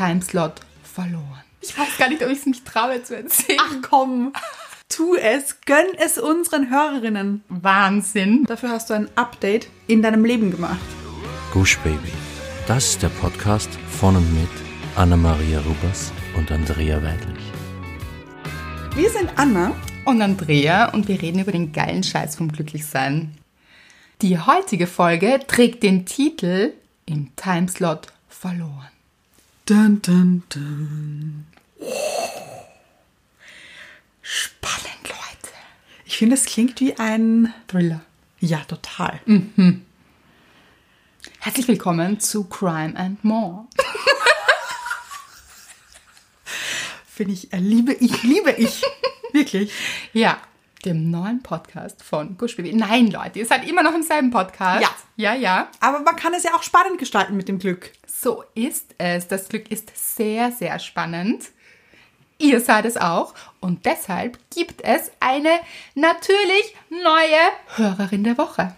Timeslot verloren. Ich weiß gar nicht, ob ich es mich traue zu erzählen. Ach komm, tu es, gönn es unseren Hörerinnen. Wahnsinn. Dafür hast du ein Update in deinem Leben gemacht. Gush Baby. Das ist der Podcast von und mit Anna-Maria Rubers und Andrea Weidlich. Wir sind Anna. Und Andrea und wir reden über den geilen Scheiß vom Glücklichsein. Die heutige Folge trägt den Titel Im Timeslot verloren. Dun, dun, dun. Spannend, Leute. Ich finde, es klingt wie ein. Thriller. Ja, total. Herzlich willkommen zu Crime and More. Finde ich, äh, liebe ich, liebe ich. Wirklich. Ja, dem neuen Podcast von Gush Baby. Nein, Leute, ihr seid immer noch im selben Podcast. Ja. Ja, ja. Aber man kann es ja auch spannend gestalten mit dem Glück. So ist es. Das Glück ist sehr, sehr spannend. Ihr seid es auch. Und deshalb gibt es eine natürlich neue Hörerin der Woche.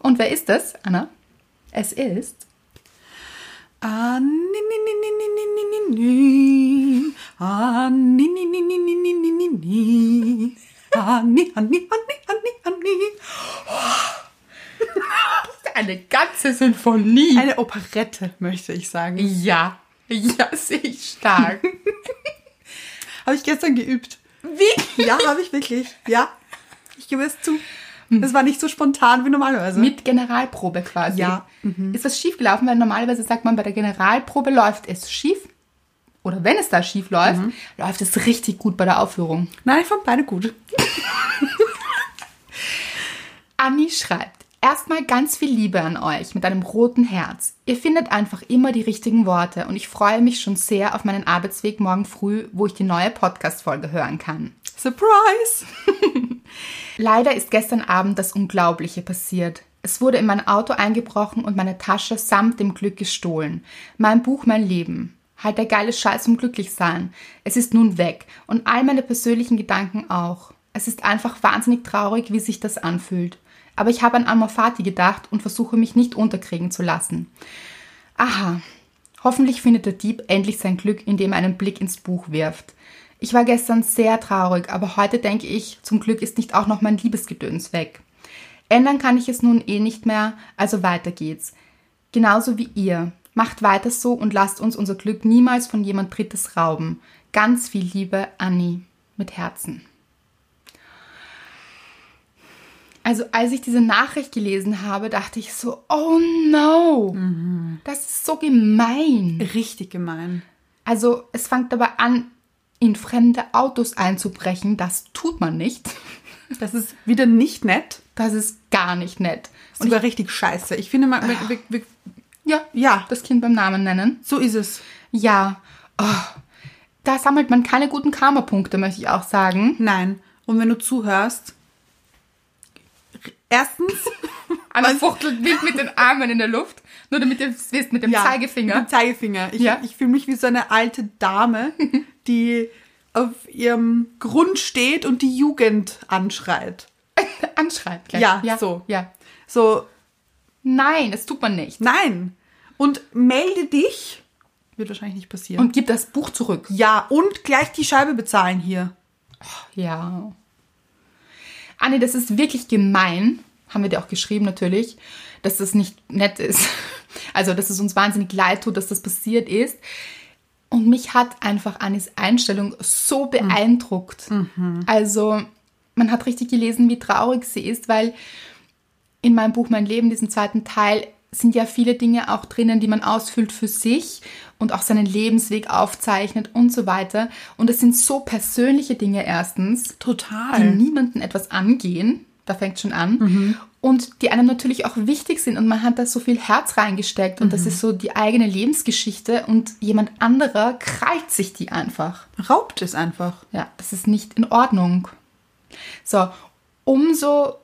Und wer ist es, Anna? Es ist Honey, Honey, Honey, Honey, Honey. Oh. Eine ganze Sinfonie. Eine Operette, möchte ich sagen. Ja, ja, sehe ich stark. habe ich gestern geübt. Wie? Ja, habe ich wirklich. Ja, ich gebe es zu. Hm. Das war nicht so spontan wie normalerweise. Mit Generalprobe quasi. Ja. Mhm. Ist was schiefgelaufen, weil normalerweise sagt man, bei der Generalprobe läuft es schief. Oder wenn es da schief läuft, läuft es richtig gut bei der Aufführung. Nein, ich fand beide gut. Anni schreibt, erstmal ganz viel Liebe an euch mit einem roten Herz. Ihr findet einfach immer die richtigen Worte und ich freue mich schon sehr auf meinen Arbeitsweg morgen früh, wo ich die neue Podcast-Folge hören kann. Surprise! Leider ist gestern Abend das Unglaubliche passiert. Es wurde in mein Auto eingebrochen und meine Tasche samt dem Glück gestohlen. Mein Buch, mein Leben. Halt der geile Scheiß um Glücklichsein. Es ist nun weg und all meine persönlichen Gedanken auch. Es ist einfach wahnsinnig traurig, wie sich das anfühlt. Aber ich habe an Amor Fati gedacht und versuche mich nicht unterkriegen zu lassen. Aha. Hoffentlich findet der Dieb endlich sein Glück, indem er einen Blick ins Buch wirft. Ich war gestern sehr traurig, aber heute denke ich, zum Glück ist nicht auch noch mein Liebesgedöns weg. Ändern kann ich es nun eh nicht mehr, also weiter geht's. Genauso wie ihr. Macht weiter so und lasst uns unser Glück niemals von jemand Drittes rauben. Ganz viel Liebe, Anni. Mit Herzen. Also als ich diese Nachricht gelesen habe, dachte ich so, oh no, das ist so gemein. Richtig gemein. Also es fängt dabei an, in fremde Autos einzubrechen. Das tut man nicht. Das ist wieder nicht nett. Das ist gar nicht nett. Und Sogar richtig scheiße. Ich finde, man, wir, wir, ja, ja, das Kind beim Namen nennen. so ist es. Ja, oh, da sammelt man keine guten Karma-Punkte, möchte ich auch sagen. Nein. Und wenn du zuhörst, erstens Anna fuchtelt wild mit den Armen in der Luft, nur damit ihr es wisst, mit dem ja, Zeigefinger. Mit dem Zeigefinger. Ich, Ja. ich fühle mich wie so eine alte Dame, die auf ihrem Grund steht und die Jugend anschreit. Anschreibt gleich. Ja, so. Ja. So, Nein, das tut man nicht. nein. Und melde dich. Wird wahrscheinlich nicht passieren. Und gib das Buch zurück. ja, und gleich die Scheibe bezahlen hier. Ja. Anni, das ist wirklich gemein, haben wir dir auch geschrieben natürlich, dass das nicht nett ist. Also, dass es uns wahnsinnig leid tut, dass das passiert ist. Und mich hat einfach Annis Einstellung so beeindruckt. Also, man hat richtig gelesen, wie traurig sie ist, weil in meinem Buch Mein Leben, diesem zweiten Teil, sind ja viele Dinge auch drinnen, die man ausfüllt für sich und auch seinen Lebensweg aufzeichnet und so weiter. Und es sind so persönliche Dinge erstens, die Total. niemanden etwas angehen. Da fängt schon an. Und die einem natürlich auch wichtig sind. Und man hat da so viel Herz reingesteckt. Und das ist so die eigene Lebensgeschichte. Und jemand anderer krallt sich die einfach. Raubt es einfach. Ja, das ist nicht in Ordnung. So, umso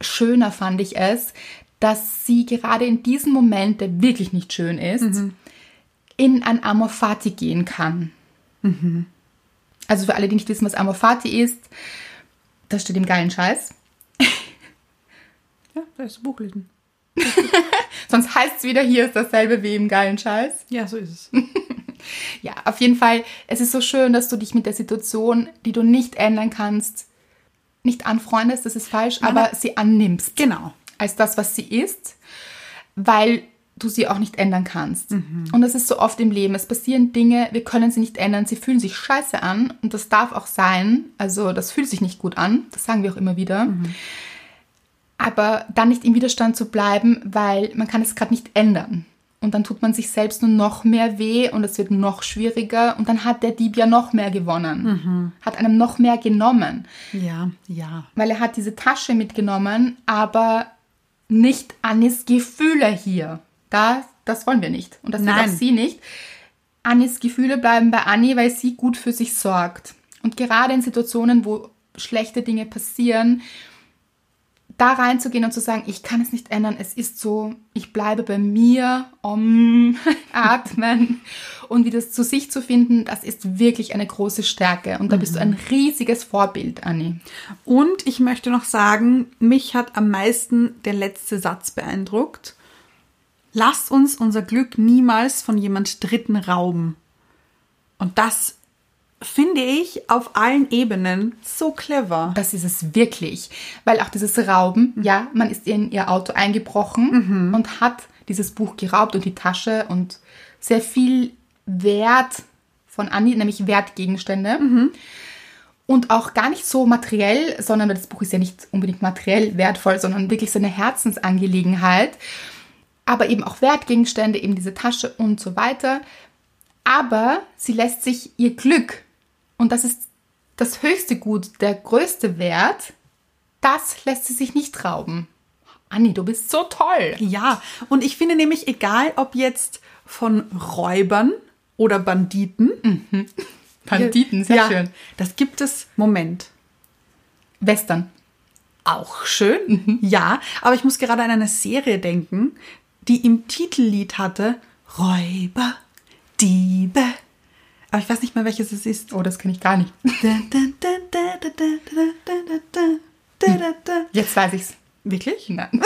schöner fand ich es, dass sie gerade in diesem Moment, der wirklich nicht schön ist, in ein Amor Fati gehen kann. Also für alle, die nicht wissen, was Amor Fati ist, das steht im geilen Scheiß. Ja, da ist Buch lesen. Sonst heißt es wieder, hier ist dasselbe wie im geilen Scheiß. Ja, so ist es. Ja, auf jeden Fall, es ist so schön, dass du dich mit der Situation, die du nicht ändern kannst, nicht anfreundest, das ist falsch, Nein, aber sie annimmst Genau. als das, was sie ist, weil du sie auch nicht ändern kannst. Und das ist so oft im Leben. Es passieren Dinge, wir können sie nicht ändern, sie fühlen sich scheiße an und das darf auch sein. Also das fühlt sich nicht gut an, das sagen wir auch immer wieder. Aber dann nicht im Widerstand zu bleiben, weil man kann es gerade nicht ändern. Und dann tut man sich selbst nur noch mehr weh und es wird noch schwieriger und dann hat der Dieb ja noch mehr gewonnen, hat einem noch mehr genommen Ja, ja. weil er hat diese Tasche mitgenommen, aber nicht Annis Gefühle hier. Da, das wollen wir nicht. Und das will Nein. auch sie nicht. Annis Gefühle bleiben bei Anni, weil sie gut für sich sorgt. Und gerade in Situationen, wo schlechte Dinge passieren, da reinzugehen und zu sagen, ich kann es nicht ändern, es ist so, ich bleibe bei mir, um, atmen und wieder zu sich zu finden, das ist wirklich eine große Stärke. Und da bist du ein riesiges Vorbild, Anni. Und ich möchte noch sagen, mich hat am meisten der letzte Satz beeindruckt. Lasst uns unser Glück niemals von jemand Dritten rauben. Und das finde ich auf allen Ebenen so clever. Das ist es wirklich. Weil auch dieses Rauben, ja, man ist in ihr Auto eingebrochen und hat dieses Buch geraubt und die Tasche und sehr viel Wert von Anni, nämlich Wertgegenstände. Und auch gar nicht so materiell, sondern das Buch ist ja nicht unbedingt materiell wertvoll, sondern wirklich so eine Herzensangelegenheit. Aber eben auch Wertgegenstände, eben diese Tasche und so weiter. Aber sie lässt sich ihr Glück, und das ist das höchste Gut, der größte Wert, das lässt sie sich nicht rauben. Anni, du bist so toll. Ja, und ich finde nämlich, egal ob jetzt von Räubern oder Banditen. Banditen, sehr ja, schön. Das gibt es, Moment, Western. auch schön. Ja, aber ich muss gerade an eine Serie denken, die im Titellied hatte Räuber, Diebe. Aber ich weiß nicht mehr, welches es ist. Oh, das kenne ich gar nicht. Jetzt weiß ich's. Wirklich? Nein.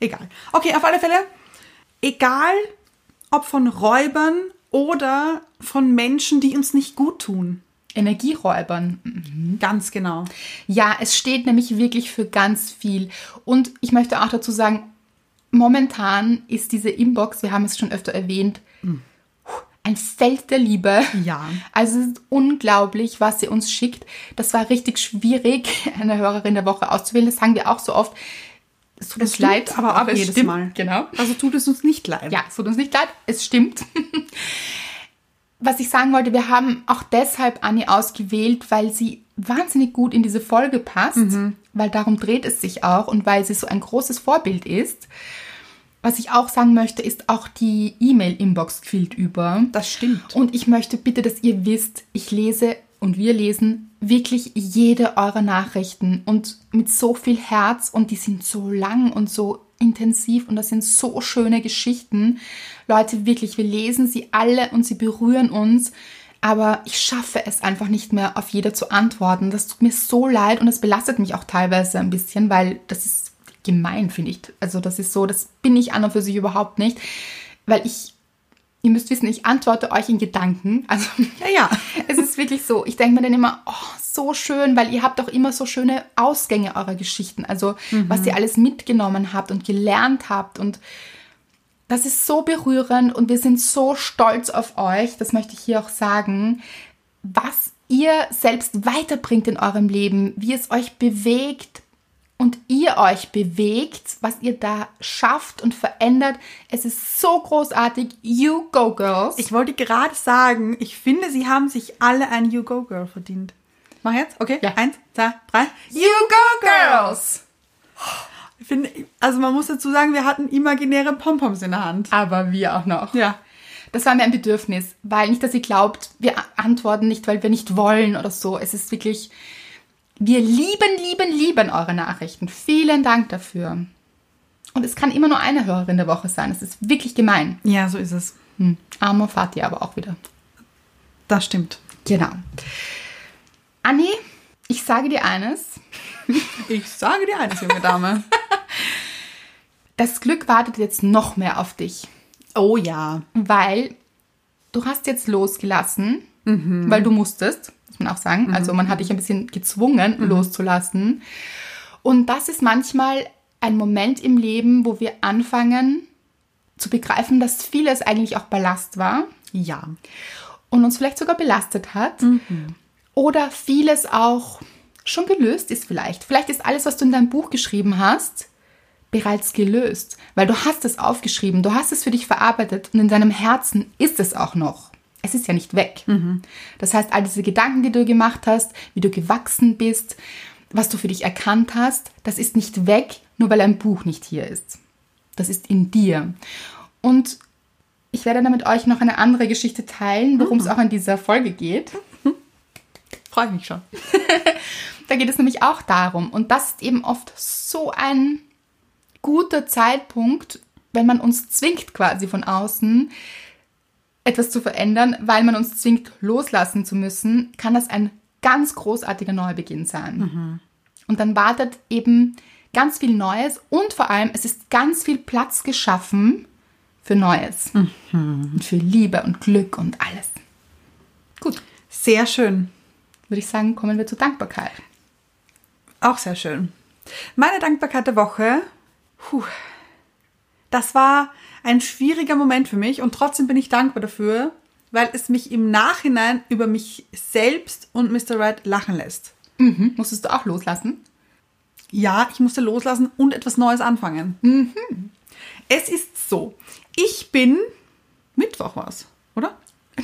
Egal. Okay, auf alle Fälle, egal ob von Räubern oder von Menschen, die uns nicht gut tun. Energieräubern. Ganz genau. Ja, es steht nämlich wirklich für ganz viel. Und ich möchte auch dazu sagen, momentan ist diese Inbox, wir haben es schon öfter erwähnt, ein Feld der Liebe. Ja. Also es ist unglaublich, was sie uns schickt. Das war richtig schwierig, eine Hörerin der Woche auszuwählen. Das sagen wir auch so oft. Es tut uns stimmt leid, aber auch es jedes stimmt. Mal. Genau. Also tut es uns nicht leid. Ja, es tut uns nicht leid, es stimmt. Was ich sagen wollte, wir haben auch deshalb Anni ausgewählt, weil sie wahnsinnig gut in diese Folge passt, weil darum dreht es sich auch und weil sie so ein großes Vorbild ist. Was ich auch sagen möchte, ist auch die E-Mail-Inbox quillt über. Das stimmt. Und ich möchte bitte, dass ihr wisst, ich lese und wir lesen wirklich jede eurer Nachrichten und mit so viel Herz und die sind so lang und so intensiv und das sind so schöne Geschichten. Leute, wirklich, wir lesen sie alle und sie berühren uns, aber ich schaffe es einfach nicht mehr, auf jeder zu antworten. Das tut mir so leid und das belastet mich auch teilweise ein bisschen, weil das ist gemein, finde ich. Also das ist so, das bin ich an und für sich überhaupt nicht, weil ich Ihr müsst wissen, ich antworte euch in Gedanken. Also Ja, ja. es ist wirklich so. Ich denke mir dann immer, oh, so schön, weil ihr habt auch immer so schöne Ausgänge eurer Geschichten. Also was ihr alles mitgenommen habt und gelernt habt. Und das ist so berührend und wir sind so stolz auf euch. Das möchte ich hier auch sagen. Was ihr selbst weiterbringt in eurem Leben, wie es euch bewegt, und ihr euch bewegt, was ihr da schafft und verändert. Es ist so großartig. You go, Girls. Ich wollte gerade sagen, ich finde, sie haben sich alle ein You Go Girl verdient. Mach jetzt? Okay. Ja. Eins, zwei, drei. you go, Girls. Ich finde, also man muss dazu sagen, wir hatten imaginäre Pompoms in der Hand. Aber wir auch noch. Ja. Das war mir ein Bedürfnis, weil nicht, dass ihr glaubt, wir antworten nicht, weil wir nicht wollen oder so. Es ist wirklich, wir lieben, lieben, lieben eure Nachrichten. Vielen Dank dafür. Und es kann immer nur eine Hörerin der Woche sein. Es ist wirklich gemein. Ja, so ist es. Hm. Armer Fatih aber auch wieder. Das stimmt. Genau. Anni, ich sage dir eines. Ich sage dir eines, junge Dame. Das Glück wartet jetzt noch mehr auf dich. Oh ja. weil du hast jetzt losgelassen, weil du musstest, muss man auch sagen. Also man hat dich ein bisschen gezwungen, loszulassen. Und das ist manchmal ein Moment im Leben, wo wir anfangen zu begreifen, dass vieles eigentlich auch Ballast war Ja. und uns vielleicht sogar belastet hat. Oder vieles auch schon gelöst ist vielleicht. Vielleicht ist alles, was du in deinem Buch geschrieben hast, bereits gelöst, weil du hast es aufgeschrieben, du hast es für dich verarbeitet und in deinem Herzen ist es auch noch. Es ist ja nicht weg. Das heißt, all diese Gedanken, die du gemacht hast, wie du gewachsen bist, was du für dich erkannt hast, das ist nicht weg, nur weil ein Buch nicht hier ist. Das ist in dir. Und ich werde dann mit euch noch eine andere Geschichte teilen, worum es auch in dieser Folge geht. Freue ich mich schon. Da geht es nämlich auch darum. Und das ist eben oft so ein guter Zeitpunkt, wenn man uns zwingt quasi von außen, etwas zu verändern, weil man uns zwingt, loslassen zu müssen, kann das ein ganz großartiger Neubeginn sein. Und dann wartet eben ganz viel Neues und vor allem, es ist ganz viel Platz geschaffen für Neues. Und für Liebe und Glück und alles. Gut, Sehr schön. würde ich sagen, kommen wir zur Dankbarkeit. Auch sehr schön. Meine Dankbarkeit der Woche. Puh, das war ein schwieriger Moment für mich und trotzdem bin ich dankbar dafür, weil es mich im Nachhinein über mich selbst und Mr. Right lachen lässt. Mhm. Musstest du auch loslassen? Ja, ich musste loslassen und etwas Neues anfangen. Es ist so, ich bin Mittwoch was, oder?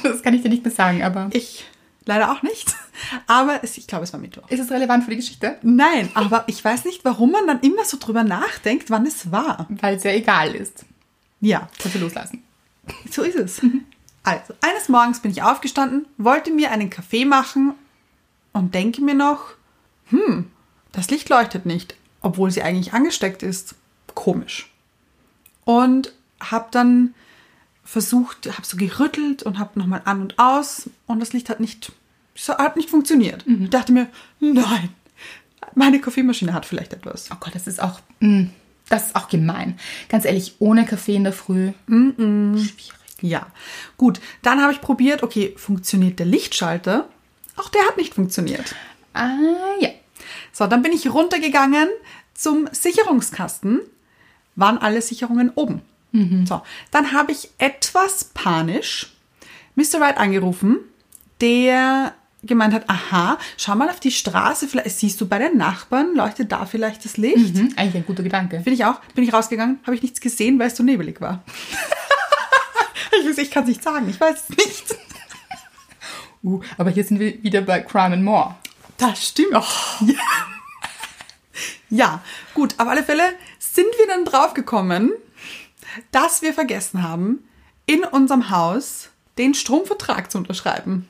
Das kann ich dir nicht mehr sagen, aber Ich leider auch nicht, aber es, ich glaube, es war Mittwoch. ist es relevant für die Geschichte? Nein, aber ich weiß nicht, warum man dann immer so drüber nachdenkt, wann es war. Weil es ja egal ist. Ja, Kannst du loslassen. so ist es. Also, eines Morgens bin ich aufgestanden, wollte mir einen Kaffee machen und denke mir noch, hm, das Licht leuchtet nicht, obwohl sie eigentlich angesteckt ist. Komisch. Und habe dann versucht, habe so gerüttelt und habe nochmal an und aus und das Licht hat nicht, hat nicht funktioniert. Ich dachte mir, nein, meine Kaffeemaschine hat vielleicht etwas. Oh Gott, das ist auch, mm, das ist auch gemein. Ganz ehrlich, ohne Kaffee in der Früh. Schwierig. Ja, gut. Dann habe ich probiert, okay, funktioniert der Lichtschalter? Auch der hat nicht funktioniert. Ah, ja. So, dann bin ich runtergegangen zum Sicherungskasten. Waren alle Sicherungen oben. So, dann habe ich etwas panisch Mr. Wright angerufen, der gemeint hat, aha, schau mal auf die Straße, vielleicht siehst du bei den Nachbarn, leuchtet da vielleicht das Licht? Mhm, eigentlich ein guter Gedanke. Bin ich auch, bin ich rausgegangen, habe ich nichts gesehen, weil es so nebelig war. ich weiß, ich kann es nicht sagen, ich weiß es nicht. Uh, aber hier sind wir wieder bei Crime and More. Das stimmt. Ja. ja, gut, auf alle Fälle sind wir dann draufgekommen, dass wir vergessen haben, in unserem Haus den Stromvertrag zu unterschreiben.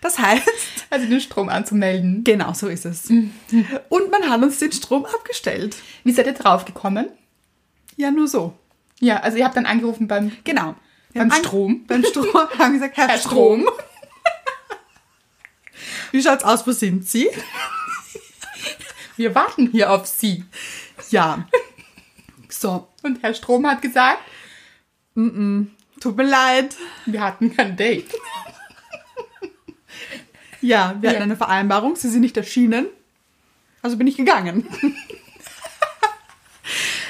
Das heißt, Also den Strom anzumelden. genau so ist es. Und man hat uns den Strom abgestellt. Wie seid ihr draufgekommen? Ja, nur so. Ja, also ihr habt dann angerufen beim, Genau. Beim Strom. Beim Strom haben gesagt, Herr, Herr Strom. Strom. Wie schaut's aus, wo sind Sie? Wir warten hier auf Sie. Ja. So, Und Herr Strom hat gesagt, tut mir leid. wir hatten kein Date. Ja, wir hatten Ja. eine Vereinbarung, Sie sind nicht erschienen. Also bin ich gegangen.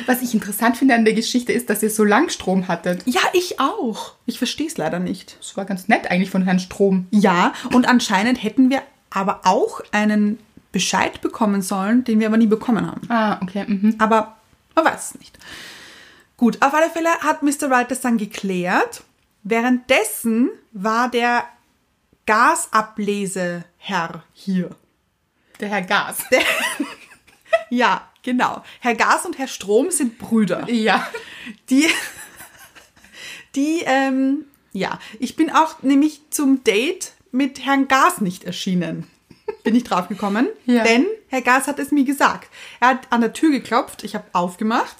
Was ich interessant finde an der Geschichte ist, dass ihr so lang Strom hattet. Ja, ich auch. Ich verstehe es leider nicht. Das war ganz nett eigentlich von Herrn Strom. Ja, und anscheinend hätten wir aber auch einen Bescheid bekommen sollen, den wir aber nie bekommen haben. Ah, okay. Mhm. Aber man weiß es nicht. Gut, auf alle Fälle hat Mr. Wright das dann geklärt. Währenddessen war der Gasableseherr hier. Der Herr Gas. Ja, genau. Herr Gas und Herr Strom sind Brüder. Ja. Die, die, ähm, ja, ich bin auch nämlich zum Date mit Herrn Gas nicht erschienen. Bin ich drauf gekommen. Ja. Denn Herr Gas hat es mir gesagt. Er hat an der Tür geklopft, ich habe aufgemacht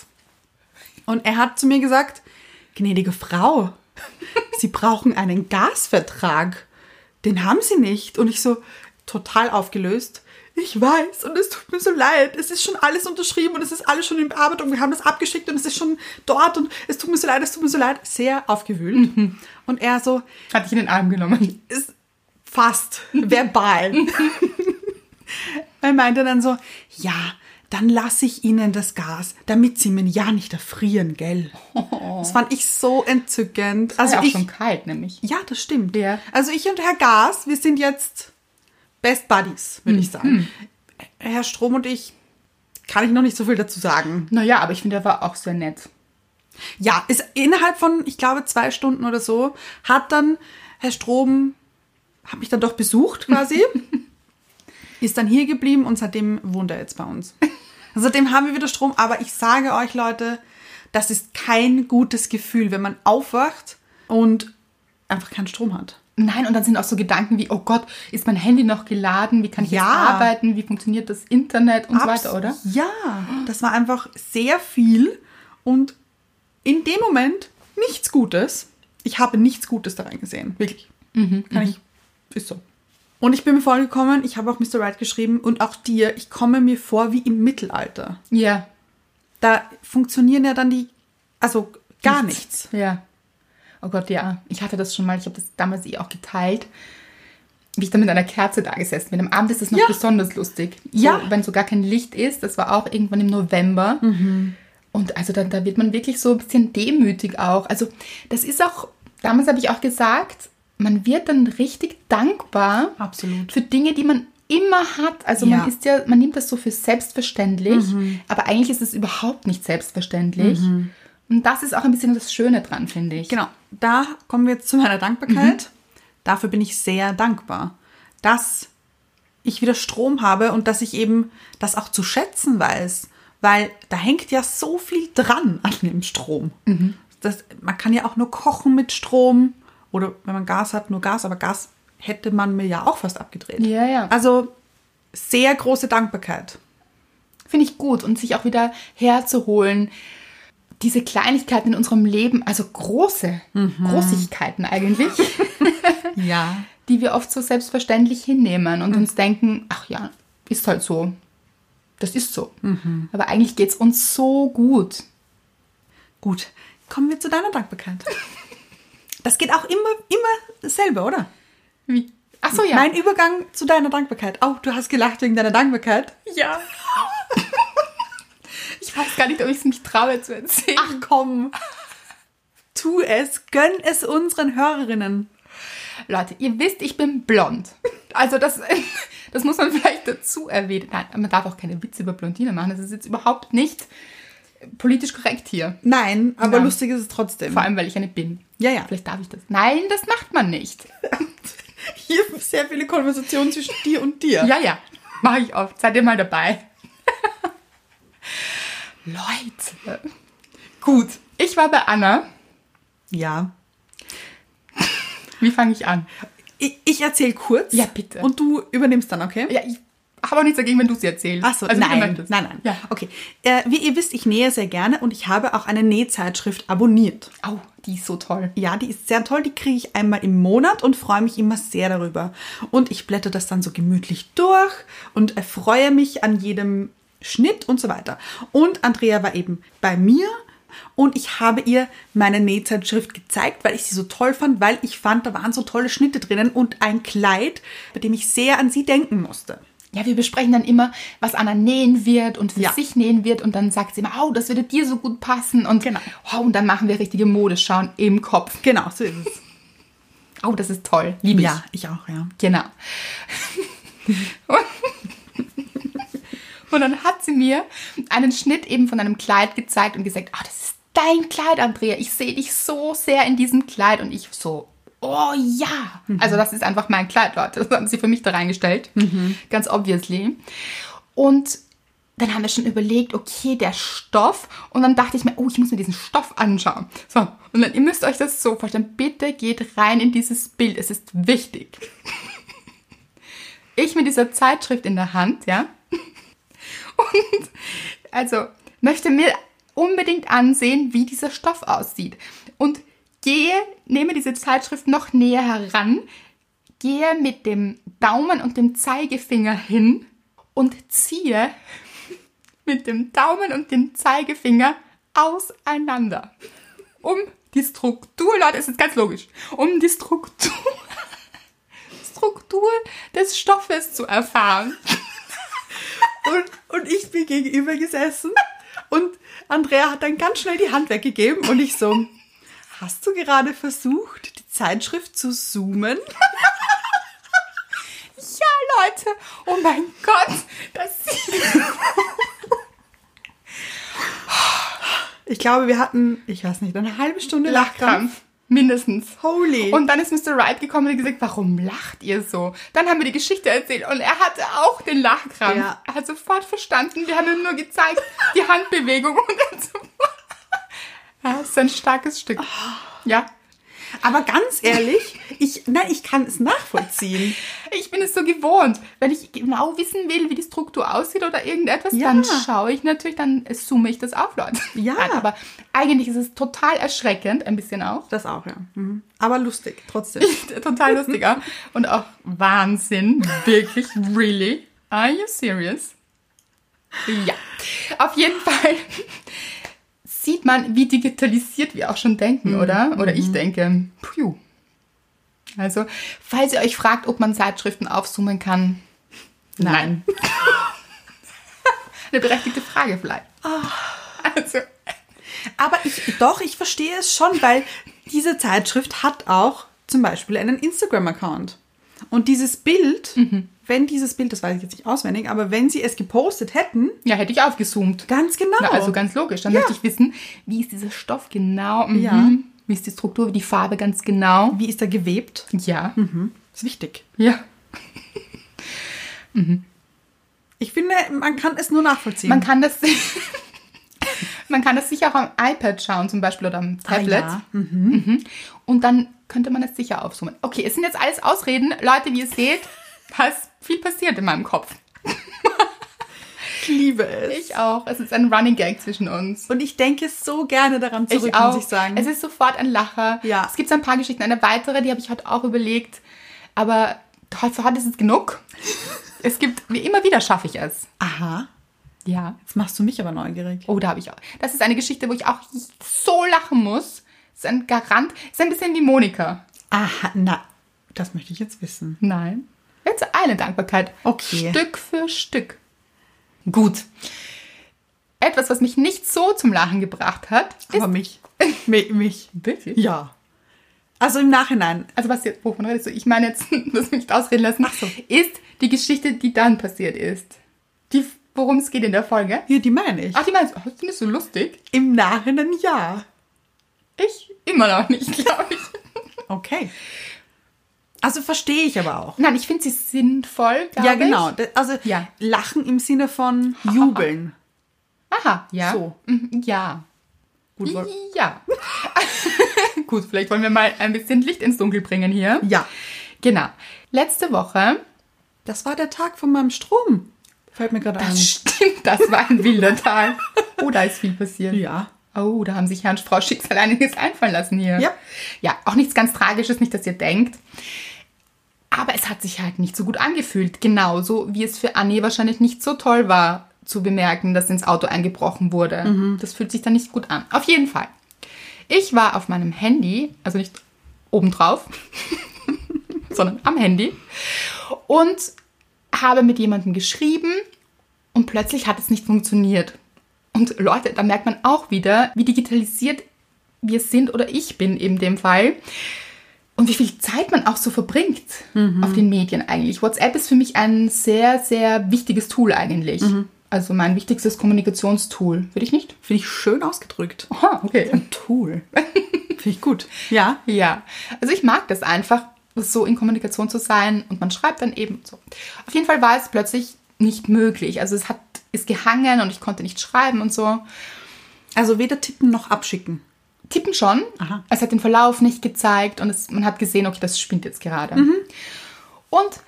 und er hat zu mir gesagt, gnädige Frau, Sie brauchen einen Gasvertrag. Den haben Sie nicht. Und ich so total aufgelöst. ich weiß und es tut mir so leid. Es ist schon alles unterschrieben und es ist alles schon in Bearbeitung. Wir haben das abgeschickt und es ist schon dort und es tut mir so leid, es tut mir so leid. Sehr aufgewühlt. Und er so, Hat dich in den Arm genommen. ist fast verbal. er meinte dann so, ja, dann lasse ich Ihnen das Gas, damit Sie mir ja nicht erfrieren, gell? Das fand ich so entzückend. Also Also ja auch ich, schon kalt, nämlich. ja, das stimmt. Ja. Also ich und Herr Gas, wir sind jetzt Best Buddies, würde ich sagen. Herr Strom und ich, kann ich noch nicht so viel dazu sagen. Naja, aber ich finde, er war auch sehr nett. Ja, ist innerhalb von, ich glaube, zwei Stunden oder so, hat dann Herr Strom, hat mich dann doch besucht quasi, ist dann hier geblieben und seitdem wohnt er jetzt bei uns. Seitdem haben wir wieder Strom, aber ich sage euch Leute, das ist kein gutes Gefühl, wenn man aufwacht und einfach keinen Strom hat. Nein, und dann sind auch so Gedanken wie, oh Gott, ist mein Handy noch geladen? Wie kann ich Ja. jetzt arbeiten? Wie funktioniert das Internet und so Abs- weiter, oder? Ja, das war einfach sehr viel und in dem Moment nichts Gutes. Ich habe nichts Gutes daran gesehen, wirklich. Kann ich, ist so. Und ich bin mir vorgekommen, ich habe auch Mr. Wright geschrieben und auch dir, ich komme mir vor wie im Mittelalter. Ja. Da funktionieren ja dann die, also gar nichts. Ja. Oh Gott, ja. Ich hatte das schon mal, ich habe das damals eh auch geteilt. Wie ich dann mit einer Kerze da gesessen bin. Am Abend ist es noch Ja. besonders lustig. Ja. So, wenn so gar kein Licht ist. Das war auch irgendwann im November. Mhm. Und also da, da wird man wirklich so ein bisschen demütig auch. Also das ist auch, damals habe ich auch gesagt, man wird dann richtig dankbar Absolut. für Dinge, die man immer hat. Also Ja. man ist ja, man nimmt das so für selbstverständlich, aber eigentlich ist es überhaupt nicht selbstverständlich. Und das ist auch ein bisschen das Schöne dran, finde ich. Genau, da kommen wir jetzt zu meiner Dankbarkeit. Dafür bin ich sehr dankbar, dass ich wieder Strom habe und dass ich eben das auch zu schätzen weiß, weil da hängt ja so viel dran an dem Strom. Das, man kann ja auch nur kochen mit Strom oder wenn man Gas hat, nur Gas, aber Gas hätte man mir ja auch fast abgedreht. Ja, ja. Also sehr große Dankbarkeit. Finde ich gut und sich auch wieder herzuholen. Diese Kleinigkeiten in unserem Leben, also große Großigkeiten eigentlich, Ja. die wir oft so selbstverständlich hinnehmen und uns denken, ach ja, ist halt so. Das ist so. Aber eigentlich geht es uns so gut. Gut, kommen wir zu deiner Dankbarkeit. Das geht auch immer, immer dasselbe, oder? Wie? Ach so, ja. Mein Übergang zu deiner Dankbarkeit. Oh, du hast gelacht wegen deiner Dankbarkeit. Ja. Ich weiß gar nicht, ob ich es mich traue zu erzählen. Ach komm. Tu es, gönn es unseren Hörerinnen. Leute, ihr wisst, ich bin blond. Also das, das muss man vielleicht dazu erwähnen. Nein, man darf auch keine Witze über Blondine machen. Das ist jetzt überhaupt nicht politisch korrekt hier. Nein, aber Nein. lustig ist es trotzdem. Vor allem, weil ich eine bin. Ja, ja. Vielleicht darf ich das. Nein, das macht man nicht. Hier sehr viele Konversationen zwischen dir und dir. Ja, ja, mache ich oft. Seid ihr mal dabei. Leute. Gut, ich war bei Anna. Ja. Wie fange ich an? Ich, ich erzähle kurz. Ja, bitte. Und du übernimmst dann, okay? Ja, ich habe auch nichts dagegen, wenn du sie erzählst. Ach so, also, nein, nein, nein. Ja. Okay. Äh, wie ihr wisst, ich nähe sehr gerne und ich habe auch eine Nähzeitschrift abonniert. Au, die ist so toll. Ja, die ist sehr toll. Die kriege ich einmal im Monat und freue mich immer sehr darüber. Und ich blätter das dann so gemütlich durch und erfreue mich an jedem Schnitt und so weiter. Und Andrea war eben bei mir und ich habe ihr meine Nähzeitschrift gezeigt, weil ich sie so toll fand, weil ich fand, da waren so tolle Schnitte drinnen und ein Kleid, bei dem ich sehr an sie denken musste. Ja, wir besprechen dann immer, was Anna nähen wird und für Ja. sich nähen wird und dann sagt sie immer, oh, das würde dir so gut passen und Genau. oh, und dann machen wir richtige Modeschauen im Kopf. Genau, so ist es. Oh, das ist toll, liebe ich. Ja, ich auch, ja. Genau. und dann hat sie mir einen Schnitt eben von einem Kleid gezeigt und gesagt, oh, das ist dein Kleid, Andrea. Ich sehe dich so sehr in diesem Kleid. Und ich so, oh ja. Also das ist einfach mein Kleid, Leute. Das haben sie für mich da reingestellt. Ganz obviously. Und dann haben wir schon überlegt, okay, der Stoff. Und dann dachte ich mir, oh, ich muss mir diesen Stoff anschauen. So, und dann, ihr müsst euch das so vorstellen. Bitte geht rein in dieses Bild. Es ist wichtig. Ich mit dieser Zeitschrift in der Hand, ja. Und also möchte mir unbedingt ansehen, wie dieser Stoff aussieht. Und gehe, nehme diese Zeitschrift noch näher heran, gehe mit dem Daumen und dem Zeigefinger hin und ziehe mit dem Daumen und dem Zeigefinger auseinander. Um die Struktur, Leute, ist ganz logisch, um die Struktur, Struktur des Stoffes zu erfahren. Und, und ich bin gegenüber gesessen und Andrea hat dann ganz schnell die Hand weggegeben und ich so, hast du gerade versucht, die Zeitschrift zu zoomen? Ja, Leute, oh mein Gott, das sieht Ich glaube, wir hatten, ich weiß nicht, eine halbe Stunde Lachkrampf. Lachkrampf. Mindestens. Holy. Und dann ist Mr. Wright gekommen und hat gesagt, warum lacht ihr so? Dann haben wir die Geschichte erzählt und er hatte auch den Lachkrampf. Ja. Er hat sofort verstanden. Wir haben ihm nur gezeigt, die Handbewegung und er hat sofort. Ja, ist ein starkes Stück. Ja. Aber ganz ehrlich, ich, nein, ich kann es nachvollziehen. Ich bin es so gewohnt. Wenn ich genau wissen will, wie die Struktur aussieht oder irgendetwas, Ja. dann schaue ich natürlich, dann zoome ich das auf, Leute. Ja. Nein, aber eigentlich ist es total erschreckend, ein bisschen auch. Das auch, ja. Mhm. Aber lustig, trotzdem. total lustiger und auch Wahnsinn. Wirklich, really? Are you serious? Ja. Auf jeden Fall sieht man, wie digitalisiert wir auch schon denken, oder? Oder ich denke, puh. Also, falls ihr euch fragt, ob man Zeitschriften aufzoomen kann, nein. Eine berechtigte Frage vielleicht. Also, Aber ich, doch, ich verstehe es schon, weil diese Zeitschrift hat auch zum Beispiel einen Instagram-Account. Und dieses Bild, wenn dieses Bild, das weiß ich jetzt nicht auswendig, aber wenn sie es gepostet hätten, ja, hätte ich aufgezoomt. ganz genau. Na, also ganz logisch. Dann Ja. möchte ich wissen, wie ist dieser Stoff genau? Mhm. Ja. Wie ist die Struktur, wie die Farbe ganz genau? Wie ist er gewebt? Ja. Ist wichtig. Ja. Ich finde, man kann es nur nachvollziehen. Man kann das. man kann das sicher auch am iPad schauen, zum Beispiel, oder am Tablet. Ah, ja. Mhm. Und dann könnte man es sicher aufzoomen. Okay, es sind jetzt alles Ausreden. Leute, wie ihr seht, da ist viel passiert in meinem Kopf. Ich liebe es. Ich auch. Es ist ein Running Gag zwischen uns. Und ich denke so gerne daran zurück, ich auch. muss ich sagen. Es ist sofort ein Lacher. Ja. Es gibt so ein paar Geschichten. Eine weitere, die habe ich heute auch überlegt. Aber für heute ist es genug. es gibt, wie immer wieder schaffe ich es. Aha. Ja. Jetzt machst du mich aber neugierig. Oh, da habe ich auch. Das ist eine Geschichte, wo ich auch so lachen muss. Ist ein Garant. Ist ein bisschen wie Monika. Aha, na, das möchte ich jetzt wissen. Nein. Jetzt eine Dankbarkeit. Okay. Stück für Stück. Gut. Etwas, was mich nicht so zum Lachen gebracht hat, ist Aber mich. mich. mich. wirklich. Ja. Also im Nachhinein. Also was jetzt, wovon redest du? Ich meine jetzt, das mich nicht ausreden lassen, ist die Geschichte, die dann passiert ist. Die, worum es geht in der Folge. Hier, die meine ich. Ach, die meinst du, findest du lustig? Im Nachhinein ja. Ich immer noch nicht, glaube ich. Okay. Also verstehe ich aber auch. Nein, ich finde sie sinnvoll, Ja, genau. Ich. Also Ja. Lachen im Sinne von jubeln. Aha, ja. So. Mhm, Ja. Gut, Ja. Gut, vielleicht wollen wir mal ein bisschen Licht ins Dunkel bringen hier. Ja. Genau. Letzte Woche, Das war der Tag von meinem Strom. Fällt mir gerade ein. das stimmt, das war ein wilder Tag. Oh, da ist viel passiert. Ja. Oh, da haben sich Herrn und Frau Schicksal einiges einfallen lassen hier. Ja. Ja, auch nichts ganz Tragisches, nicht, dass ihr denkt. Aber es hat sich halt nicht so gut angefühlt. Genauso wie es für Annie wahrscheinlich nicht so toll war, zu bemerken, dass ins Auto eingebrochen wurde. Das fühlt sich dann nicht gut an. Auf jeden Fall. Ich war auf meinem Handy, also nicht obendrauf, sondern am Handy und habe mit jemandem geschrieben und plötzlich hat es nicht funktioniert. Und Leute, da merkt man auch wieder, wie digitalisiert wir sind oder ich bin in dem Fall. Und wie viel Zeit man auch so verbringt auf den Medien eigentlich. WhatsApp ist für mich ein sehr, sehr wichtiges Tool eigentlich. Also mein wichtigstes Kommunikationstool. Würde ich nicht? Finde ich schön ausgedrückt. Aha, okay. Ein Tool. Finde ich gut. Ja. Ja, also ich mag das einfach, so in Kommunikation zu sein und man schreibt dann eben so. Auf jeden Fall war es plötzlich nicht möglich. Also es hat ist gehangen und ich konnte nicht schreiben und so. Also weder tippen noch abschicken. Tippen schon. Aha. Es hat den Verlauf nicht gezeigt und es, man hat gesehen, okay, das spinnt jetzt gerade. Und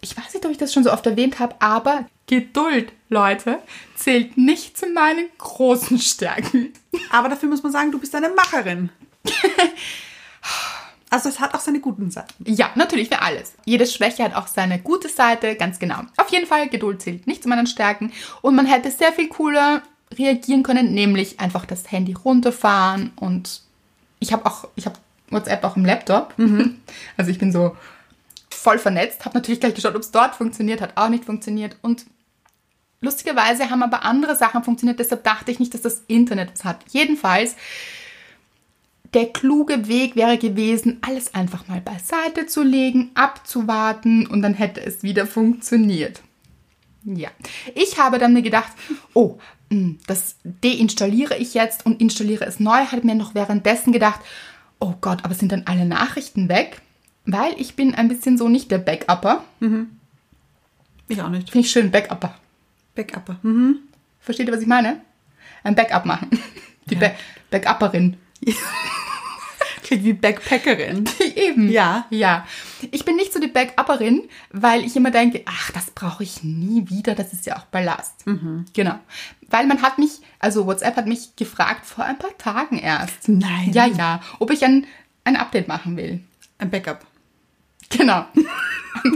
ich weiß nicht, ob ich das schon so oft erwähnt habe, aber Geduld, Leute, zählt nicht zu meinen großen Stärken. Aber dafür muss man sagen, du bist eine Macherin. Also es hat auch seine guten Seiten. Ja, natürlich für alles. Jede Schwäche hat auch seine gute Seite, ganz genau. Auf jeden Fall, Geduld zählt nicht zu meinen Stärken. Und man hätte sehr viel cooler reagieren können, nämlich einfach das Handy runterfahren. Und ich habe auch, ich habe WhatsApp auch im Laptop. Also ich bin so voll vernetzt, habe natürlich gleich geschaut, ob es dort funktioniert, hat auch nicht funktioniert. Und lustigerweise haben aber andere Sachen funktioniert, deshalb dachte ich nicht, dass das Internet was hat. Jedenfalls der kluge Weg wäre gewesen, alles einfach mal beiseite zu legen, abzuwarten und dann hätte es wieder funktioniert. Ja, ich habe dann mir gedacht, oh, mh, das deinstalliere ich jetzt und installiere es neu. Habe mir noch währenddessen gedacht, oh Gott, aber sind dann alle Nachrichten weg? Weil ich bin ein bisschen so nicht der Backupper. Ich auch nicht. Finde ich schön, Backupper. Backupper. Mhm. Versteht ihr, was ich meine? Ein Backup machen. Die Ba- Backupperin. Klingt wie Backpackerin. Eben. Ja. Ja. Ich bin nicht so die Backupperin, weil ich immer denke, ach, das brauche ich nie wieder, das ist ja auch Ballast. Genau. Weil man hat mich, also WhatsApp hat mich gefragt vor ein paar Tagen erst. Nein. Ja, ja, ob ich ein, ein Update machen will. Ein Backup. Genau.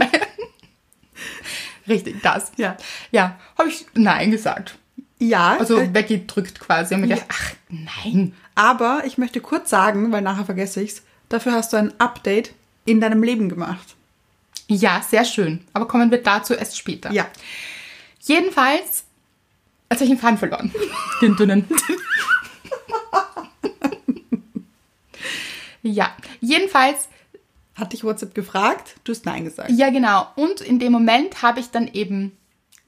Richtig, das. Ja. Ja, habe ich Nein gesagt. Ja. Also äh, weggedrückt quasi. Und mir gedacht, ach, nein. aber ich möchte kurz sagen, weil nachher vergesse ich's. Dafür hast du ein Update in deinem Leben gemacht. Ja, sehr schön. Aber kommen wir dazu erst später. Ja. Jedenfalls, als habe ich den Faden verloren. Den dünnen. ja, jedenfalls, Hat dich WhatsApp gefragt? Du hast Nein gesagt. ja genau. Und in dem Moment habe ich dann eben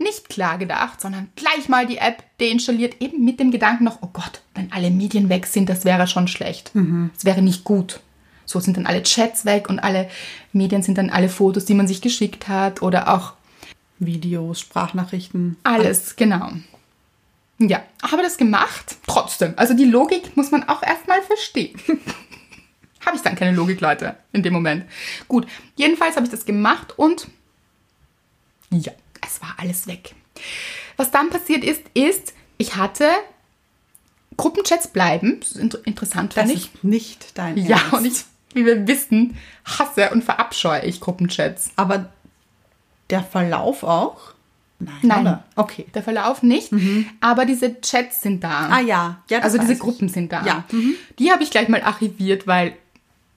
nicht klar gedacht, sondern gleich mal die App deinstalliert, eben mit dem Gedanken noch, oh Gott, wenn alle Medien weg sind, das wäre schon schlecht. Das wäre nicht gut. So sind dann alle Chats weg und alle Medien sind dann alle Fotos, die man sich geschickt hat oder auch Videos, Sprachnachrichten. Alles, genau. Ja, habe das gemacht, trotzdem. Also die Logik muss man auch erstmal verstehen. habe ich dann keine Logik, Leute, in dem Moment. Gut, jedenfalls habe ich das gemacht und ja, es war alles weg. Was dann passiert ist, ist, ich hatte Gruppenchats bleiben. Das ist inter- interessant, Das ich. ist nicht dein Ja, Ernst. und ich, wie wir wissen, hasse und verabscheue ich Gruppenchats. Aber der Verlauf auch? Nein. Nein. Oder? Okay. Der Verlauf nicht, aber diese Chats sind da. Ah ja. ja also diese weiß ich. Gruppen sind da. Ja. Die habe ich gleich mal archiviert, weil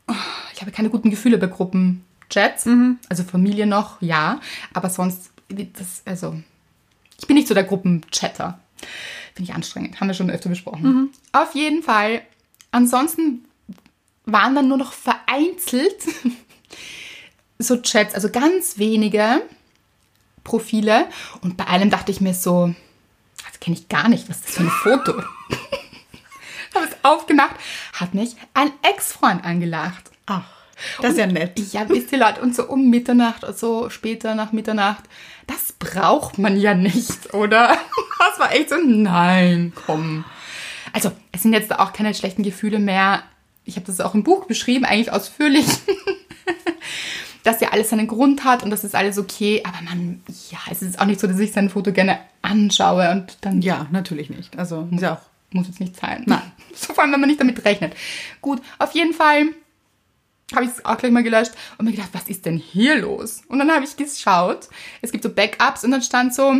oh, ich habe keine guten Gefühle bei Gruppenchats. Also Familie noch, ja. Aber sonst, das, also, ich bin nicht so der Gruppenchatter. Finde ich anstrengend. Haben wir schon öfter besprochen. Auf jeden Fall. Ansonsten waren dann nur noch vereinzelt so Chats, also ganz wenige Profile. Und bei einem dachte ich mir so, das kenne ich gar nicht, was ist das für ein Foto? Habe es aufgemacht, hat mich ein Ex-Freund angelacht. Ach, das ist ja nett. Ja, wisst ihr Leute, und so um Mitternacht oder so später nach Mitternacht, das braucht man ja nicht, oder? Das war echt so, nein, komm. Also, es sind jetzt auch keine schlechten Gefühle mehr. Ich habe das auch im Buch beschrieben, eigentlich ausführlich. dass ja alles seinen Grund hat und das ist alles okay. Aber man, ja, es ist auch nicht so, dass ich sein Foto gerne anschaue und dann Ja, natürlich nicht. Also, ist ja auch. muss jetzt nicht sein. Nein. So vor allem, wenn man nicht damit rechnet. Gut, auf jeden Fall habe ich es auch gleich mal gelöscht und mir gedacht, was ist denn hier los? Und dann habe ich geschaut. Es gibt so Backups und dann stand so,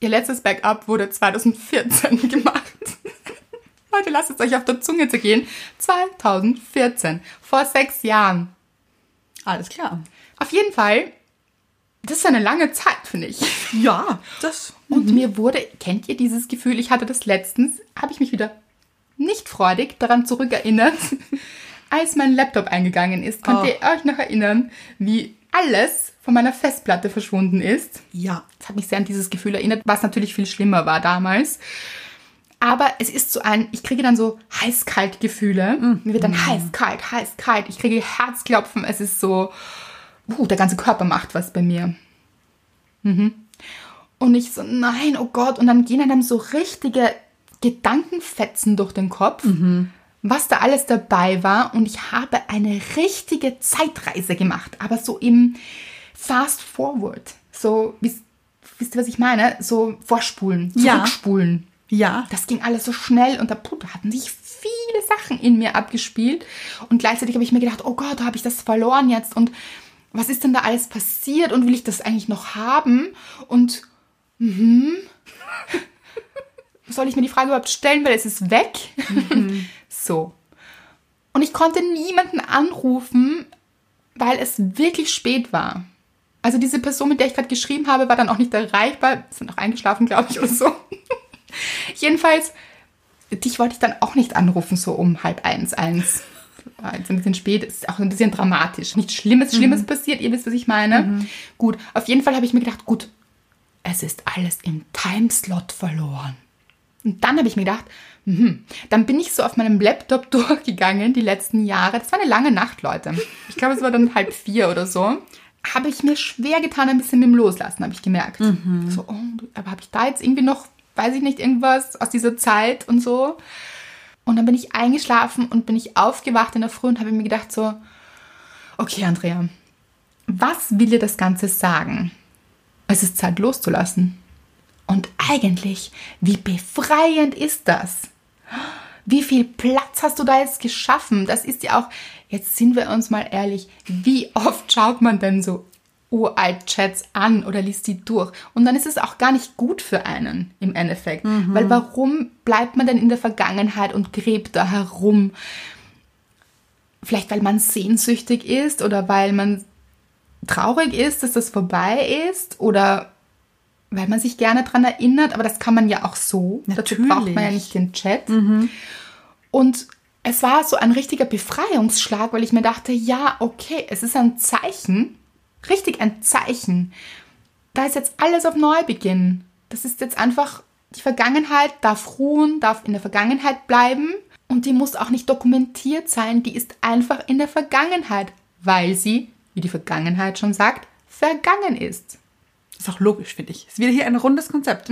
ihr letztes Backup wurde 2014 gemacht. Leute, lasst es euch auf der Zunge zu gehen. 2014, vor sechs Jahren. Alles klar. Auf jeden Fall, das ist eine lange Zeit, finde ich. Ja, das. Und mir wurde, kennt ihr dieses Gefühl, ich hatte das letztens, habe ich mich wieder nicht freudig daran zurückerinnert, als mein Laptop eingegangen ist. Könnt Oh. ihr euch noch erinnern, wie alles von meiner Festplatte verschwunden ist? Ja. Das hat mich sehr an dieses Gefühl erinnert, was natürlich viel schlimmer war damals. Aber es ist so ein, ich kriege dann so heiß-kalt Gefühle. Mir wird dann heiß-kalt, heiß-kalt. Ich kriege Herzklopfen. Es ist so, uh, der ganze Körper macht was bei mir. Mhm. Und ich so, nein, oh Gott. Und dann gehen einem so richtige Gedankenfetzen durch den Kopf, was da alles dabei war. Und ich habe eine richtige Zeitreise gemacht. Aber so im Fast Forward. So, wisst, wisst ihr, was ich meine? So vorspulen, Ja. zurückspulen. Ja. Das ging alles so schnell und da, puh, da hatten sich viele Sachen in mir abgespielt. Und gleichzeitig habe ich mir gedacht, oh Gott, habe ich das verloren jetzt? Und was ist denn da alles passiert? Und will ich das eigentlich noch haben? Und mhm. soll ich mir die Frage überhaupt stellen, weil es ist weg? So. Und ich konnte niemanden anrufen, weil es wirklich spät war. Also diese Person, mit der ich gerade geschrieben habe, war dann auch nicht erreichbar. Sind auch eingeschlafen, glaube ich, oder so. Jedenfalls, dich wollte ich dann auch nicht anrufen, so um halb eins, eins. Jetzt ein bisschen spät, ist auch ein bisschen dramatisch. Nichts Schlimmes, Schlimmes passiert, ihr wisst, was ich meine. Gut, auf jeden Fall habe ich mir gedacht, gut, es ist alles im Timeslot verloren. Und dann habe ich mir gedacht, mhm, dann bin ich so auf meinem Laptop durchgegangen die letzten Jahre. Das war eine lange Nacht, Leute. Ich glaube, es war dann halb vier oder so. Habe ich mir schwer getan, ein bisschen mit dem Loslassen, habe ich gemerkt. So, oh, aber habe ich da jetzt irgendwie noch, weiß ich nicht, irgendwas aus dieser Zeit und so? Und dann bin ich eingeschlafen und bin ich aufgewacht in der Früh und habe mir gedacht so, okay, Andrea, was will dir das Ganze sagen? Es ist Zeit loszulassen. Und eigentlich, wie befreiend ist das? Wie viel Platz hast du da jetzt geschaffen? Das ist ja auch, jetzt sind wir uns mal ehrlich, wie oft schaut man denn so Uralt-Chats an oder liest die durch? Und dann ist es auch gar nicht gut für einen im Endeffekt. Weil warum bleibt man denn in der Vergangenheit und gräbt da herum? Vielleicht weil man sehnsüchtig ist oder weil man traurig ist, dass das vorbei ist oder weil man sich gerne daran erinnert, aber das kann man ja auch so. Dazu Natürlich. braucht man ja nicht den Chat. Und es war so ein richtiger Befreiungsschlag, weil ich mir dachte, ja, okay, es ist ein Zeichen, richtig ein Zeichen. Da ist jetzt alles auf Neubeginn. Das ist jetzt einfach, die Vergangenheit darf ruhen, darf in der Vergangenheit bleiben und die muss auch nicht dokumentiert sein, die ist einfach in der Vergangenheit, weil sie, wie die Vergangenheit schon sagt, vergangen ist. Ist auch logisch, finde ich. Ist wieder hier ein rundes Konzept.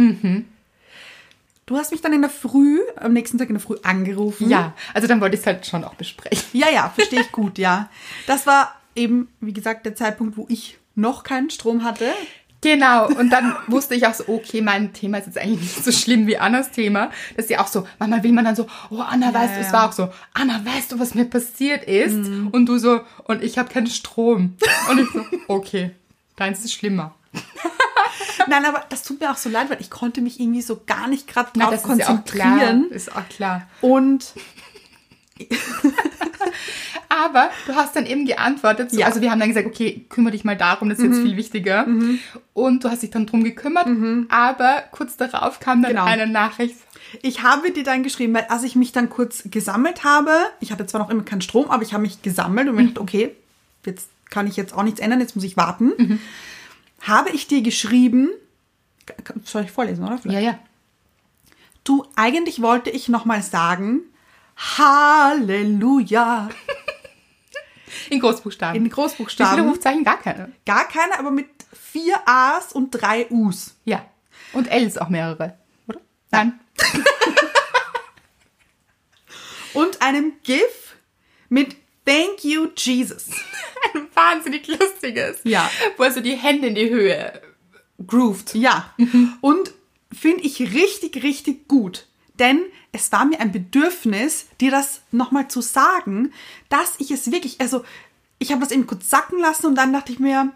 Du hast mich dann in der Früh, am nächsten Tag in der Früh angerufen. Ja, also dann wollte ich es halt schon auch besprechen. Ja, ja, verstehe ich gut, ja. Das war eben, wie gesagt, der Zeitpunkt, wo ich noch keinen Strom hatte. Genau, und dann wusste ich auch so, okay, mein Thema ist jetzt eigentlich nicht so schlimm wie Annas Thema. Das ist ja auch so, manchmal will man dann so, oh Anna, weißt du, es ja. war auch so, Anna, weißt du, was mir passiert ist? Und du so, und ich habe keinen Strom. Und ich so, okay, deins ist schlimmer. Nein, aber das tut mir auch so leid, weil ich konnte mich irgendwie so gar nicht gerade Na, drauf das ist ja auch klar. konzentrieren. Ist auch klar. Und Aber du hast dann eben geantwortet. So, Ja. Also wir haben dann gesagt, okay, kümmere dich mal darum, das ist jetzt viel wichtiger. Und du hast dich dann drum gekümmert. Aber kurz darauf kam dann Genau. eine Nachricht. ich habe dir dann geschrieben, weil als ich mich dann kurz gesammelt habe, ich hatte zwar noch immer keinen Strom, aber ich habe mich gesammelt und mir gedacht, okay, jetzt kann ich jetzt auch nichts ändern, jetzt muss ich warten. Habe ich dir geschrieben, soll ich vorlesen, oder? Vielleicht? Ja, ja. Du, eigentlich wollte ich nochmal sagen, Halleluja. In Großbuchstaben. In Wie viele Großbuchstaben. Rufzeichen? Gar keine. Gar keine, aber mit vier A's und drei U's. Ja. Und Ls auch mehrere, oder? Nein. Und einem GIF mit Thank you, Jesus. Ein wahnsinnig lustiges. Ja. Wo er so die Hände in die Höhe grooved. Ja. Und finde ich richtig, richtig gut. Denn es war mir ein Bedürfnis, dir das nochmal zu sagen, dass ich es wirklich, also ich habe das eben kurz sacken lassen und dann dachte ich mir,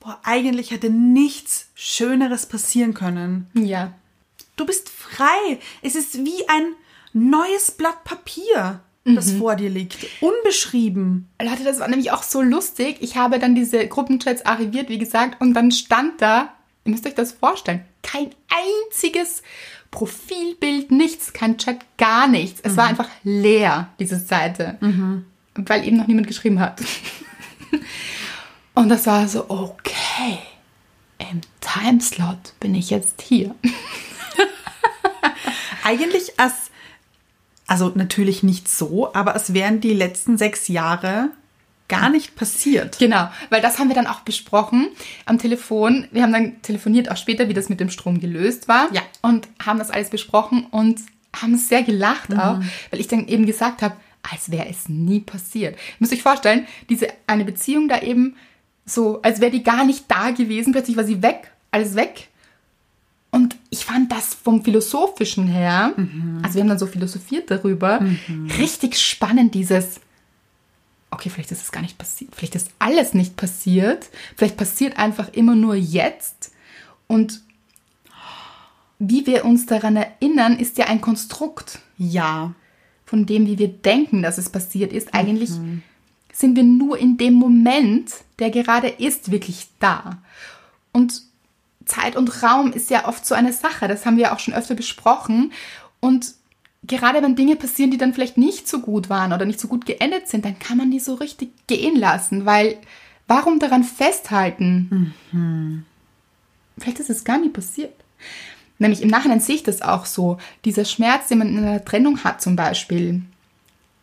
boah, eigentlich hätte nichts Schöneres passieren können. Ja. Du bist frei. Es ist wie ein neues Blatt Papier, das vor dir liegt. Unbeschrieben. Leute, das war nämlich auch so lustig. Ich habe dann diese Gruppenchats archiviert, wie gesagt, und dann stand da, ihr müsst euch das vorstellen, kein einziges Profilbild, nichts, kein Chat, gar nichts. Es war einfach leer, diese Seite, weil eben noch niemand geschrieben hat. und das war so, okay, im Timeslot bin ich jetzt hier. Eigentlich als, also natürlich nicht so, aber es wären die letzten sechs Jahre gar nicht passiert. Genau, weil das haben wir dann auch besprochen am Telefon. Wir haben dann telefoniert auch später, wie das mit dem Strom gelöst war. Ja. Und haben das alles besprochen und haben sehr gelacht auch, weil ich dann eben gesagt habe, als wäre es nie passiert. Müsst euch vorstellen, diese eine Beziehung da eben so, als wäre die gar nicht da gewesen, plötzlich war sie weg, alles weg. Und ich fand das vom Philosophischen her, also wir haben dann so philosophiert darüber, richtig spannend, dieses, okay, vielleicht ist es gar nicht passiert, vielleicht ist alles nicht passiert, vielleicht passiert einfach immer nur jetzt. Und wie wir uns daran erinnern, ist ja ein Konstrukt Ja. von dem, wie wir denken, dass es passiert ist. Eigentlich sind wir nur in dem Moment, der gerade ist, wirklich da. Und Zeit und Raum ist ja oft so eine Sache, das haben wir auch schon öfter besprochen. Und gerade wenn Dinge passieren, die dann vielleicht nicht so gut waren oder nicht so gut geendet sind, dann kann man die so richtig gehen lassen, weil warum daran festhalten? Vielleicht ist es gar nie passiert. Nämlich im Nachhinein sehe ich das auch so. Dieser Schmerz, den man in einer Trennung hat zum Beispiel,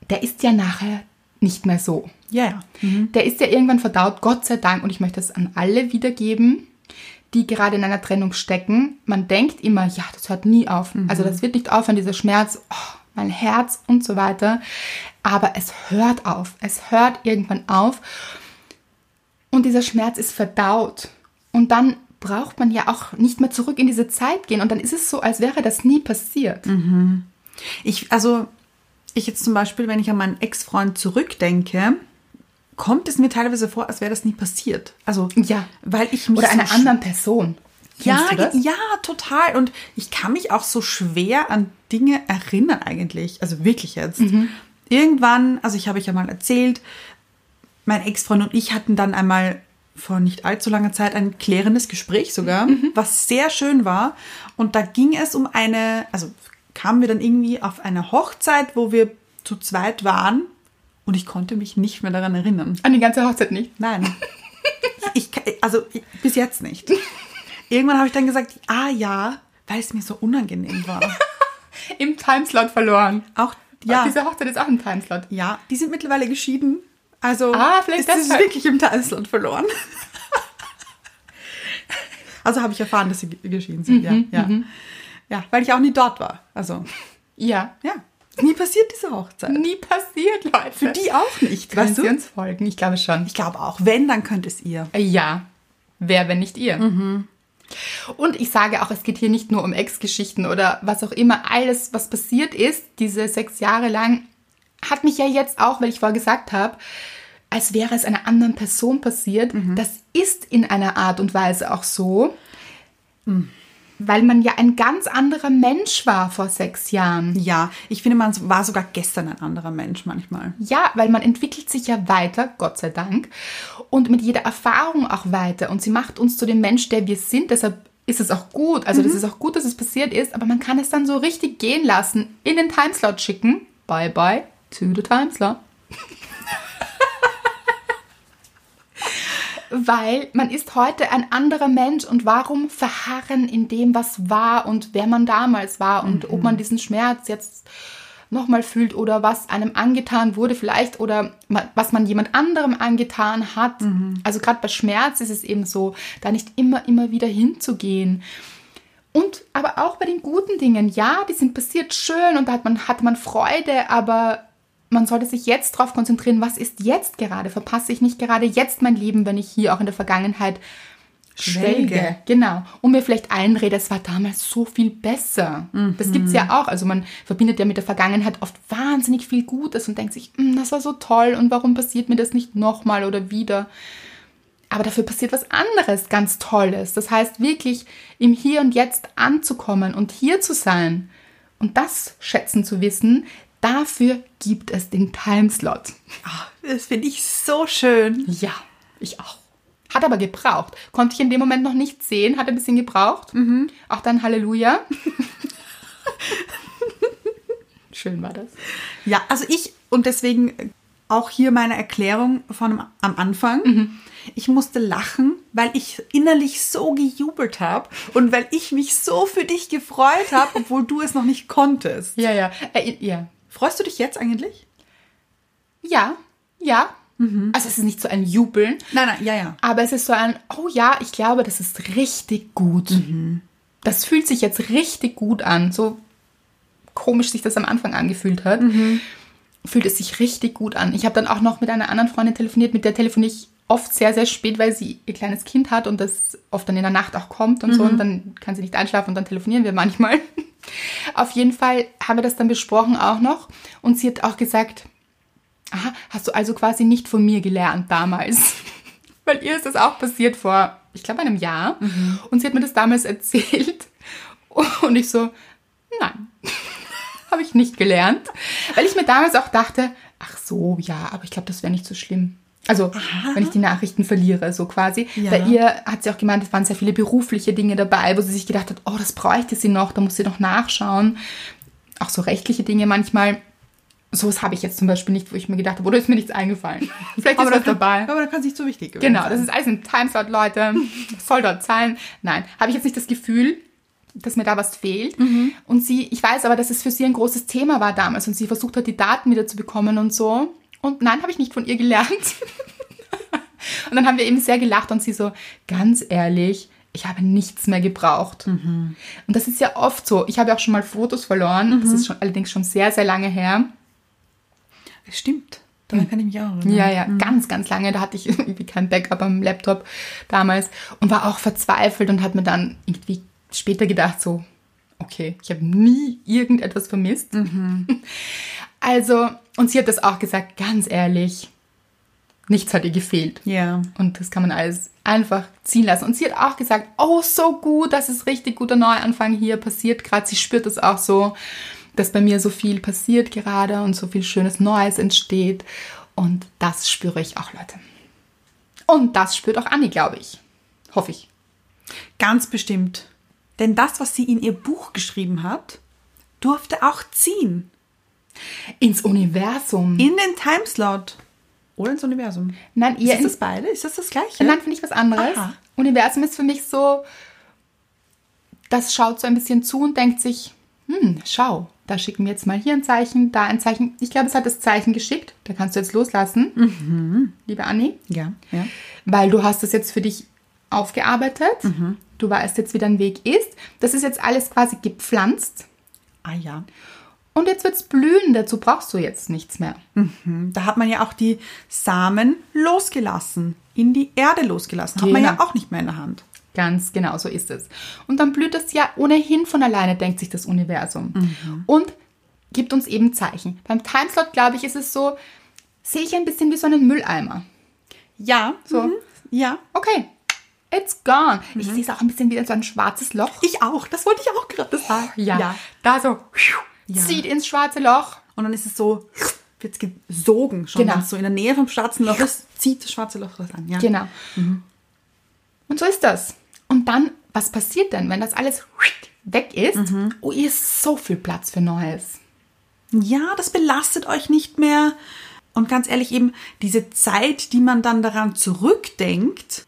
der ist ja nachher nicht mehr so. Ja, ja. Der ist ja irgendwann verdaut, Gott sei Dank. Und ich möchte das an alle wiedergeben, die gerade in einer Trennung stecken. Man denkt immer, ja, das hört nie auf. Also das wird nicht aufhören, dieser Schmerz, oh, mein Herz und so weiter. Aber es hört auf. Es hört irgendwann auf. Und dieser Schmerz ist verdaut. Und dann braucht man ja auch nicht mehr zurück in diese Zeit gehen. Und dann ist es so, als wäre das nie passiert. Ich, also, ich jetzt zum Beispiel, wenn ich an meinen Ex-Freund zurückdenke, kommt es mir teilweise vor, als wäre das nie passiert. Also, Ja. weil ich mich Oder so einer anderen Person. Ja, ja, total. Und ich kann mich auch so schwer an Dinge erinnern eigentlich. Also wirklich jetzt. Mhm. Irgendwann, also ich habe ich ja mal erzählt, mein Ex-Freund und ich hatten dann einmal vor nicht allzu langer Zeit ein klärendes Gespräch sogar, Mhm. was sehr schön war. Und da ging es um eine, also kamen wir dann irgendwie auf eine Hochzeit, wo wir zu zweit waren und ich konnte mich nicht mehr daran erinnern. An die ganze Hochzeit nicht. Nein. Ich, also ich, bis jetzt nicht. Irgendwann habe ich dann gesagt, ah ja, weil es mir so unangenehm war. Im Timeslot verloren. Auch ja, Diese Hochzeit ist auch im Timeslot. ja, die sind mittlerweile geschieden. Also Ah, vielleicht ist es wirklich im Timeslot verloren. Also habe ich erfahren, dass sie ge- geschieden sind, Mhm, ja, ja. Ja, weil ich auch nie dort war. Also, Ja. ja, nie passiert diese Hochzeit. Nie passiert, Leute. Für die auch nicht, Sie du? uns folgen? Ich glaube schon. Ich glaube auch, wenn, dann könnt es ihr. Ja. Wer, wenn nicht ihr? Mhm. Und ich sage auch, es geht hier nicht nur um Ex-Geschichten oder was auch immer. Alles, was passiert ist, diese sechs Jahre lang, hat mich ja jetzt auch, weil ich vorher gesagt habe, als wäre es einer anderen Person passiert. Mhm. Das ist in einer Art und Weise auch so, Mhm. Weil man ja ein ganz anderer Mensch war vor sechs Jahren. Ja, ich finde, man war sogar gestern ein anderer Mensch manchmal. Ja, weil man entwickelt sich ja weiter, Gott sei Dank, und mit jeder Erfahrung auch weiter. Und sie macht uns zu dem Mensch, der wir sind. Deshalb ist es auch gut. Also, das ist auch gut, dass es passiert ist, aber man kann es dann so richtig gehen lassen, in den Timeslot schicken. Bye bye to the Timeslot. Weil man ist heute ein anderer Mensch und warum verharren in dem, was war und wer man damals war und ob man diesen Schmerz jetzt nochmal fühlt oder was einem angetan wurde vielleicht oder was man jemand anderem angetan hat. Also gerade bei Schmerz ist es eben so, da nicht immer, immer wieder hinzugehen. Und aber auch bei den guten Dingen, ja, die sind passiert schön und da hat man, hat man Freude, aber man sollte sich jetzt darauf konzentrieren, was ist jetzt gerade? Verpasse ich nicht gerade jetzt mein Leben, wenn ich hier auch in der Vergangenheit schwelge? Schwelge. Genau. Und mir vielleicht einrede, es war damals so viel besser. Das gibt's ja auch. Also man verbindet ja mit der Vergangenheit oft wahnsinnig viel Gutes und denkt sich, "Mm, das war so toll und warum passiert mir das nicht nochmal oder wieder? Aber dafür passiert was anderes, ganz Tolles. Das heißt, wirklich im Hier und Jetzt anzukommen und hier zu sein und das schätzen zu wissen, dafür gibt es den Timeslot. Ah, Das finde ich so schön. Ja, ich auch. Hat aber gebraucht. Konnte ich in dem Moment noch nicht sehen, hat ein bisschen gebraucht. Auch dann Halleluja. Schön war das. Ja, also ich und deswegen auch hier meine Erklärung von am Anfang. Ich musste lachen, weil ich innerlich so gejubelt habe und weil ich mich so für dich gefreut habe, obwohl du es noch nicht konntest. Ja, ja. Äh, ja. Freust du dich jetzt eigentlich? Ja, ja. Also es ist nicht so ein Jubeln, Nein, nein, ja, ja. aber es ist so ein, oh ja, ich glaube, das ist richtig gut. Das fühlt sich jetzt richtig gut an. So komisch sich das am Anfang angefühlt hat, fühlt es sich richtig gut an. Ich habe dann auch noch mit einer anderen Freundin telefoniert, mit der telefoniere ich oft sehr, sehr spät, weil sie ihr kleines Kind hat und das oft dann in der Nacht auch kommt und so und dann kann sie nicht einschlafen und dann telefonieren wir manchmal. Auf jeden Fall haben wir das dann besprochen auch noch und sie hat auch gesagt, aha, hast du also quasi nicht von mir gelernt damals? weil ihr ist das auch passiert vor, ich glaube, einem Jahr und sie hat mir das damals erzählt und ich so, nein, habe ich nicht gelernt, weil ich mir damals auch dachte, ach so, ja, aber ich glaube, das wäre nicht so schlimm. Also, wenn ich die Nachrichten verliere, so quasi. Ja. Bei ihr hat sie auch gemeint, es waren sehr viele berufliche Dinge dabei, wo sie sich gedacht hat, oh, das bräuchte sie noch, da muss sie noch nachschauen. Auch so rechtliche Dinge manchmal. Sowas habe ich jetzt zum Beispiel nicht, wo ich mir gedacht habe, oder ist mir nichts eingefallen. Vielleicht ist was dann, dabei. aber dann kann es nicht so wichtig gewesen Genau, sein. das ist alles ein Timeslot, Leute. Das soll dort sein. Nein, habe ich jetzt nicht das Gefühl, dass mir da was fehlt. Und sie, ich weiß aber, dass es für sie ein großes Thema war damals und sie versucht hat, die Daten wieder zu bekommen und so. Und nein, habe ich nicht von ihr gelernt. und dann haben wir eben sehr gelacht und sie so, ganz ehrlich, ich habe nichts mehr gebraucht. Und das ist ja oft so. Ich habe ja auch schon mal Fotos verloren. Das ist schon, allerdings schon sehr, sehr lange her. Es stimmt. Daran kann ich mich auch erinnern. Ja, ja, ganz, ganz lange. Da hatte ich irgendwie kein Backup am Laptop damals und war auch verzweifelt und habe mir dann irgendwie später gedacht, so, okay, ich habe nie irgendetwas vermisst. Also, und sie hat das auch gesagt, ganz ehrlich, nichts hat ihr gefehlt. Ja. Und das kann man alles einfach ziehen lassen. Und sie hat auch gesagt, oh, so gut, das ist richtig guter Neuanfang hier passiert gerade. Sie spürt es auch so, dass bei mir so viel passiert gerade und so viel schönes Neues entsteht. Und das spüre ich auch, Leute. Und das spürt auch Anni, glaube ich. Hoffe ich. Ganz bestimmt. Denn das, was sie in ihr Buch geschrieben hat, durfte auch ziehen. Ins Universum. In den Timeslot. Oder ins Universum. Nein, Ist ihr das in, das beide? Ist das das gleiche? Nein, finde ich was anderes. Aha. Universum ist für mich so, das schaut so ein bisschen zu und denkt sich, hm, schau, da schicken wir jetzt mal hier ein Zeichen, da ein Zeichen. Ich glaube, es hat das Zeichen geschickt. Da kannst du jetzt loslassen, Mhm. liebe Anni, Ja, ja. weil du hast das jetzt für dich aufgearbeitet. Mhm. Du weißt jetzt, wie dein Weg ist. Das ist jetzt alles quasi gepflanzt. Ah ja. Und jetzt wird's blühen. Dazu brauchst du jetzt nichts mehr. Hm, Da hat man ja auch die Samen losgelassen. In die Erde losgelassen. Hat man Genau. ja auch nicht mehr in der Hand. Ganz genau, so ist es. Und dann blüht es ja ohnehin von alleine, denkt sich das Universum. Und gibt uns eben Zeichen. Beim Timeslot, glaube ich, ist es so, sehe ich ein bisschen wie so einen Mülleimer. Ja. So. Mhm. Ja. Okay, it's gone. Ich sehe es auch ein bisschen wie so ein schwarzes Loch. Ich auch. Das wollte ich auch gerade sagen. ja, ja. da so zieht ins schwarze Loch. Und dann ist es so, wird gesogen schon. Genau. Es so in der Nähe vom schwarzen Loch ist, zieht das schwarze Loch das an. Ja. Genau. Und so ist das. Und dann, was passiert denn, wenn das alles weg ist? Oh, hier ist so viel Platz für Neues. Ja, das belastet euch nicht mehr. Und ganz ehrlich, eben diese Zeit, die man dann daran zurückdenkt,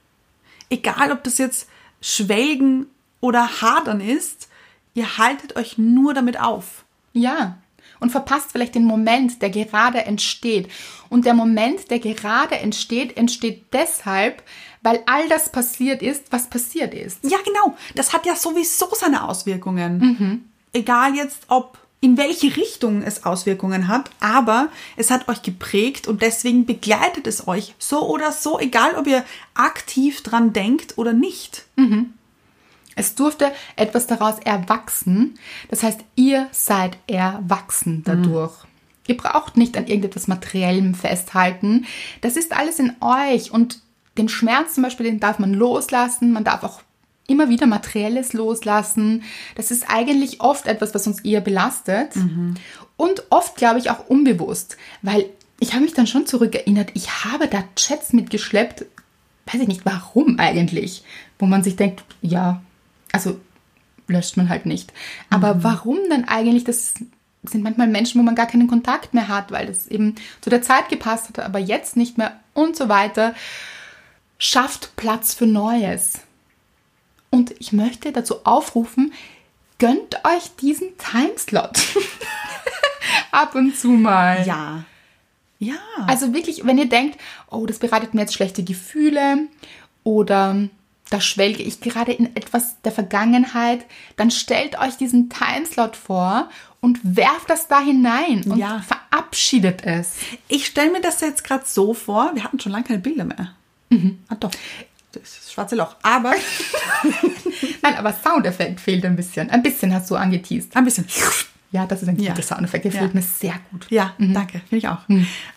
egal ob das jetzt Schwelgen oder Hadern ist, ihr haltet euch nur damit auf. Ja. Und verpasst vielleicht den Moment, der gerade entsteht. Und der Moment, der gerade entsteht, entsteht deshalb, weil all das passiert ist, was passiert ist. Ja, genau. Das hat ja sowieso seine Auswirkungen. Egal jetzt, ob in welche Richtung es Auswirkungen hat, aber es hat euch geprägt und deswegen begleitet es euch so oder so, egal ob ihr aktiv dran denkt oder nicht. Es durfte etwas daraus erwachsen. Das heißt, ihr seid erwachsen dadurch. Ihr braucht nicht an irgendetwas Materiellem festhalten. Das ist alles in euch. Und den Schmerz zum Beispiel, den darf man loslassen. Man darf auch immer wieder Materielles loslassen. Das ist eigentlich oft etwas, was uns eher belastet. Und oft, glaube ich, auch unbewusst. Weil ich habe mich dann schon zurückerinnert, ich habe da Chats mitgeschleppt, weiß ich nicht warum eigentlich, wo man sich denkt, ja, also löscht man halt nicht. Aber warum dann eigentlich? Das sind manchmal Menschen, wo man gar keinen Kontakt mehr hat, weil das eben zu der Zeit gepasst hat, aber jetzt nicht mehr und so weiter. Schafft Platz für Neues. Und ich möchte dazu aufrufen, gönnt euch diesen Timeslot. Ab und zu mal. Ja. Ja. Also wirklich, wenn ihr denkt, oh, das bereitet mir jetzt schlechte Gefühle oder da schwelge ich gerade in etwas der Vergangenheit, dann stellt euch diesen Timeslot vor und werft das da hinein und Ja. verabschiedet es. Ich stelle mir das jetzt gerade so vor, wir hatten schon lange keine Bilder mehr. Ah, doch. Das schwarze Loch. Aber Nein, aber Soundeffekt fehlt ein bisschen. Ein bisschen hast du angeteased. ein bisschen. Ja, das ist ein Ja. guter Soundeffekt. Der Ja. gefällt mir sehr gut. Ja, danke. Finde ich auch.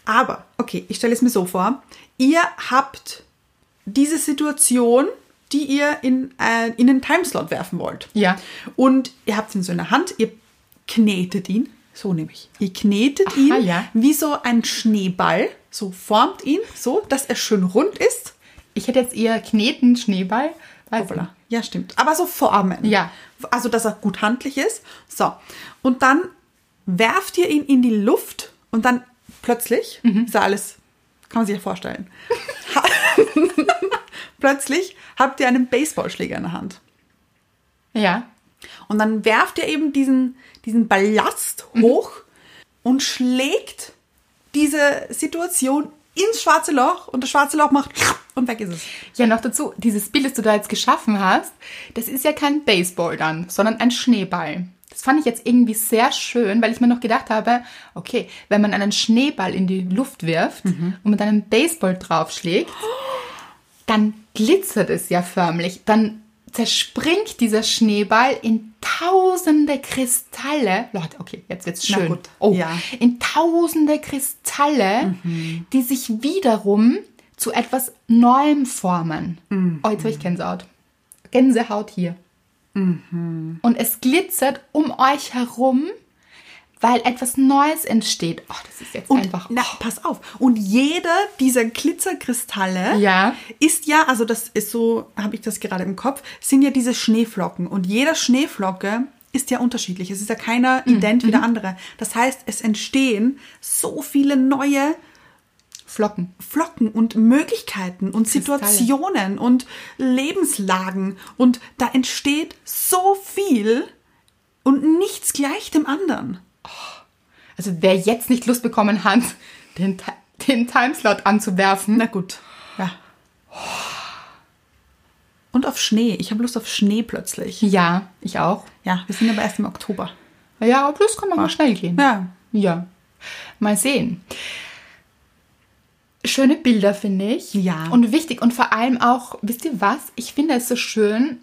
Aber, okay, ich stelle es mir so vor. Ihr habt diese Situation, die ihr in, äh, in den Timeslot werfen wollt. Ja. Und ihr habt ihn so in der Hand, ihr knetet ihn, so nämlich. Ihr knetet Aha, ihn ja. wie so ein Schneeball, so formt ihn, so, dass er schön rund ist. Ich hätte jetzt eher Kneten, Schneeball. Ja, stimmt. Aber so formen. Ja. Also, dass er gut handlich ist. So. Und dann werft ihr ihn in die Luft und dann plötzlich, ist ja alles, kann man sich ja vorstellen. Plötzlich habt ihr einen Baseballschläger in der Hand. Ja. Und dann werft ihr eben diesen, diesen Ballast hoch und schlägt diese Situation ins schwarze Loch und das schwarze Loch macht und weg ist es. Ja, noch dazu, dieses Bild, das du da jetzt geschaffen hast, das ist ja kein Baseball dann, sondern ein Schneeball. Das fand ich jetzt irgendwie sehr schön, weil ich mir noch gedacht habe, okay, wenn man einen Schneeball in die Luft wirft und mit einem Baseball draufschlägt, dann glitzert es ja förmlich. Dann zerspringt dieser Schneeball in tausende Kristalle. Leute, okay, jetzt wird's schön. Oh, ja. in tausende Kristalle, die sich wiederum zu etwas Neuem formen. Oh, jetzt habe ich Gänsehaut. Gänsehaut hier. Und es glitzert um euch herum, weil etwas Neues entsteht. Oh, das ist jetzt Und einfach. na, pass auf. Und jeder dieser Glitzerkristalle Ja. ist ja, also das ist so, habe ich das gerade im Kopf, sind ja diese Schneeflocken. Und jeder Schneeflocke ist ja unterschiedlich. Es ist ja keiner Mhm. ident wie der andere. Das heißt, es entstehen so viele neue Flocken. Flocken und Möglichkeiten und Kristalle. Situationen und Lebenslagen. Und da entsteht so viel und nichts gleich dem anderen. Also wer jetzt nicht Lust bekommen hat, den, den Timeslot anzuwerfen. Na gut. Ja. Und auf Schnee. Ich habe Lust auf Schnee plötzlich. Ja, ich auch. Ja, wir sind aber erst im Oktober. Ja, aber das kann man mal schnell gehen. Ja. Ja. Mal sehen. Schöne Bilder, finde ich. Ja. Und wichtig. Und vor allem auch, wisst ihr was? Ich finde es so schön,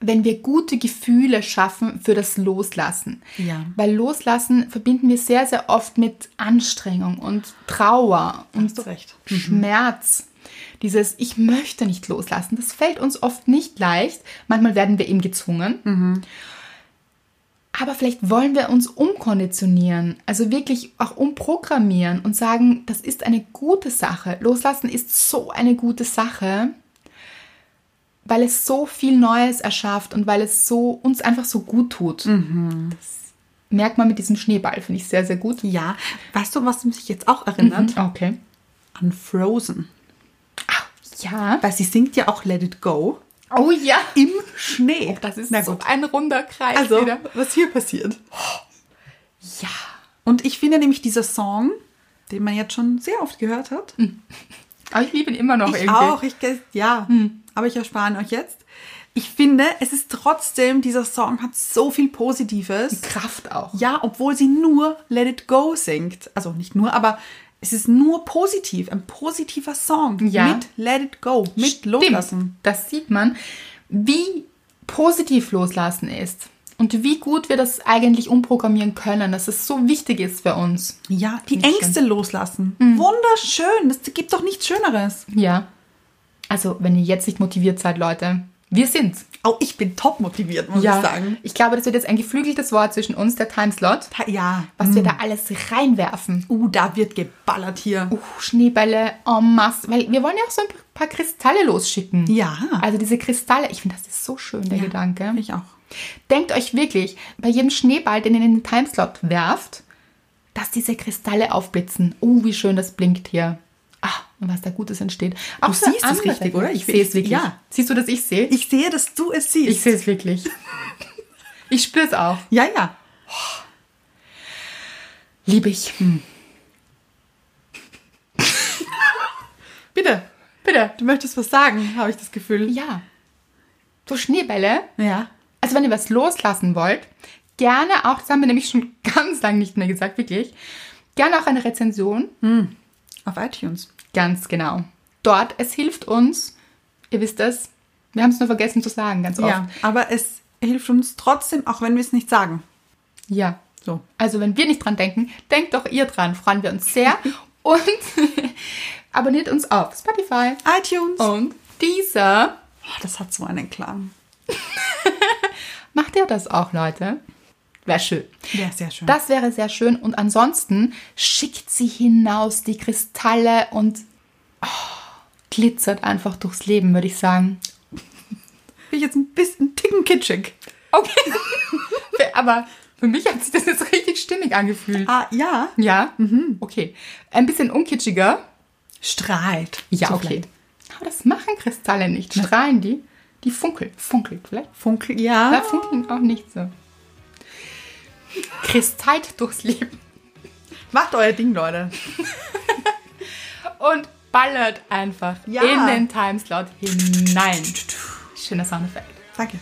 wenn wir gute Gefühle schaffen für das Loslassen. Ja. Weil Loslassen verbinden wir sehr, sehr oft mit Anstrengung und Trauer und du recht. Schmerz. Dieses Ich möchte nicht loslassen, das fällt uns oft nicht leicht. Manchmal werden wir eben gezwungen. Aber vielleicht wollen wir uns umkonditionieren, also wirklich auch umprogrammieren und sagen, das ist eine gute Sache. Loslassen ist so eine gute Sache, weil es so viel Neues erschafft und weil es so uns einfach so gut tut. Das merkt man mit diesem Schneeball, finde ich sehr, sehr gut. Ja. Weißt du, was mich jetzt auch erinnert? Okay. An Frozen. Ja. Weil sie singt ja auch Let It Go Oh ja. im Schnee. Das ist Na so gut. ein runder Kreis Also, wieder. was hier passiert. Ja. Und ich finde nämlich dieser Song, den man jetzt schon sehr oft gehört hat. Aber ich liebe ihn immer noch Ich irgendwie. auch, ich ja, aber ich erspare euch jetzt. Ich finde, es ist trotzdem, dieser Song hat so viel Positives. Kraft auch. Ja, obwohl sie nur Let It Go singt. Also nicht nur, aber es ist nur positiv. Ein positiver Song. Ja. Mit Let It Go. Mit Stimmt. Loslassen. Das sieht man, wie positiv Loslassen ist. Und wie gut wir das eigentlich umprogrammieren können, dass es so wichtig ist für uns. Ja, die Ängste loslassen. Wunderschön. Das gibt doch nichts Schöneres. Ja. Also, wenn ihr jetzt nicht motiviert seid, Leute, wir sind's. Auch ich bin top motiviert, muss ich sagen. Ich glaube, das wird jetzt ein geflügeltes Wort zwischen uns, der Timeslot, Ja. was wir da alles reinwerfen. Uh, da wird geballert hier. Uh, Schneebälle en masse. Weil wir wollen ja auch so ein paar Kristalle losschicken. Ja. Also diese Kristalle, ich finde, das ist so schön, der Gedanke. Ich auch. Denkt euch wirklich, bei jedem Schneeball, den ihr in den Timeslot werft, dass diese Kristalle aufblitzen. Oh, wie schön das blinkt hier. Und was da Gutes entsteht. Auch Du siehst es richtig, oder? Ich Ich- sehe es wirklich. ja. Siehst du, dass ich sehe? Ich sehe, dass du es siehst. Ich sehe es wirklich. Ich spüre es auch. Ja, ja. Liebe ich. Bitte. Bitte. Du möchtest was sagen, habe ich das Gefühl. Ja. So Schneebälle. Ja. Also wenn ihr was loslassen wollt, gerne auch, das haben wir nämlich schon ganz lange nicht mehr gesagt, wirklich, gerne auch eine Rezension. Auf iTunes. Ganz genau. dort. Es hilft uns. Ihr wisst es. Wir haben es nur vergessen zu sagen, ganz oft. Ja, aber es hilft uns trotzdem, auch wenn wir es nicht sagen. ja. So. Also wenn wir nicht dran denken, denkt doch ihr dran. Freuen wir uns sehr. und abonniert uns auf Spotify iTunes. und dieser. Oh, das hat so einen Klang. Macht ihr das auch, Leute? Wäre schön. Ja, sehr schön. Das wäre sehr schön. Und ansonsten schickt sie hinaus die Kristalle und oh, glitzert einfach durchs Leben, würde ich sagen. Bin ich jetzt ein bisschen einen Ticken kitschig. Okay. Aber für mich hat sich das jetzt richtig stimmig angefühlt. Ah, ja. Ja? Okay. Ein bisschen unkitschiger. Strahlt. Ja, So okay. vielleicht. Aber das machen Kristalle nicht. Strahlen die? Die funkeln. Funkelt vielleicht. Funkel, Ja, ja. funkeln auch nicht so. Kristallt durchs Leben. Macht euer Ding, Leute. und ballert einfach ja. in den Timeslot hinein. Schöner Soundeffekt. Danke.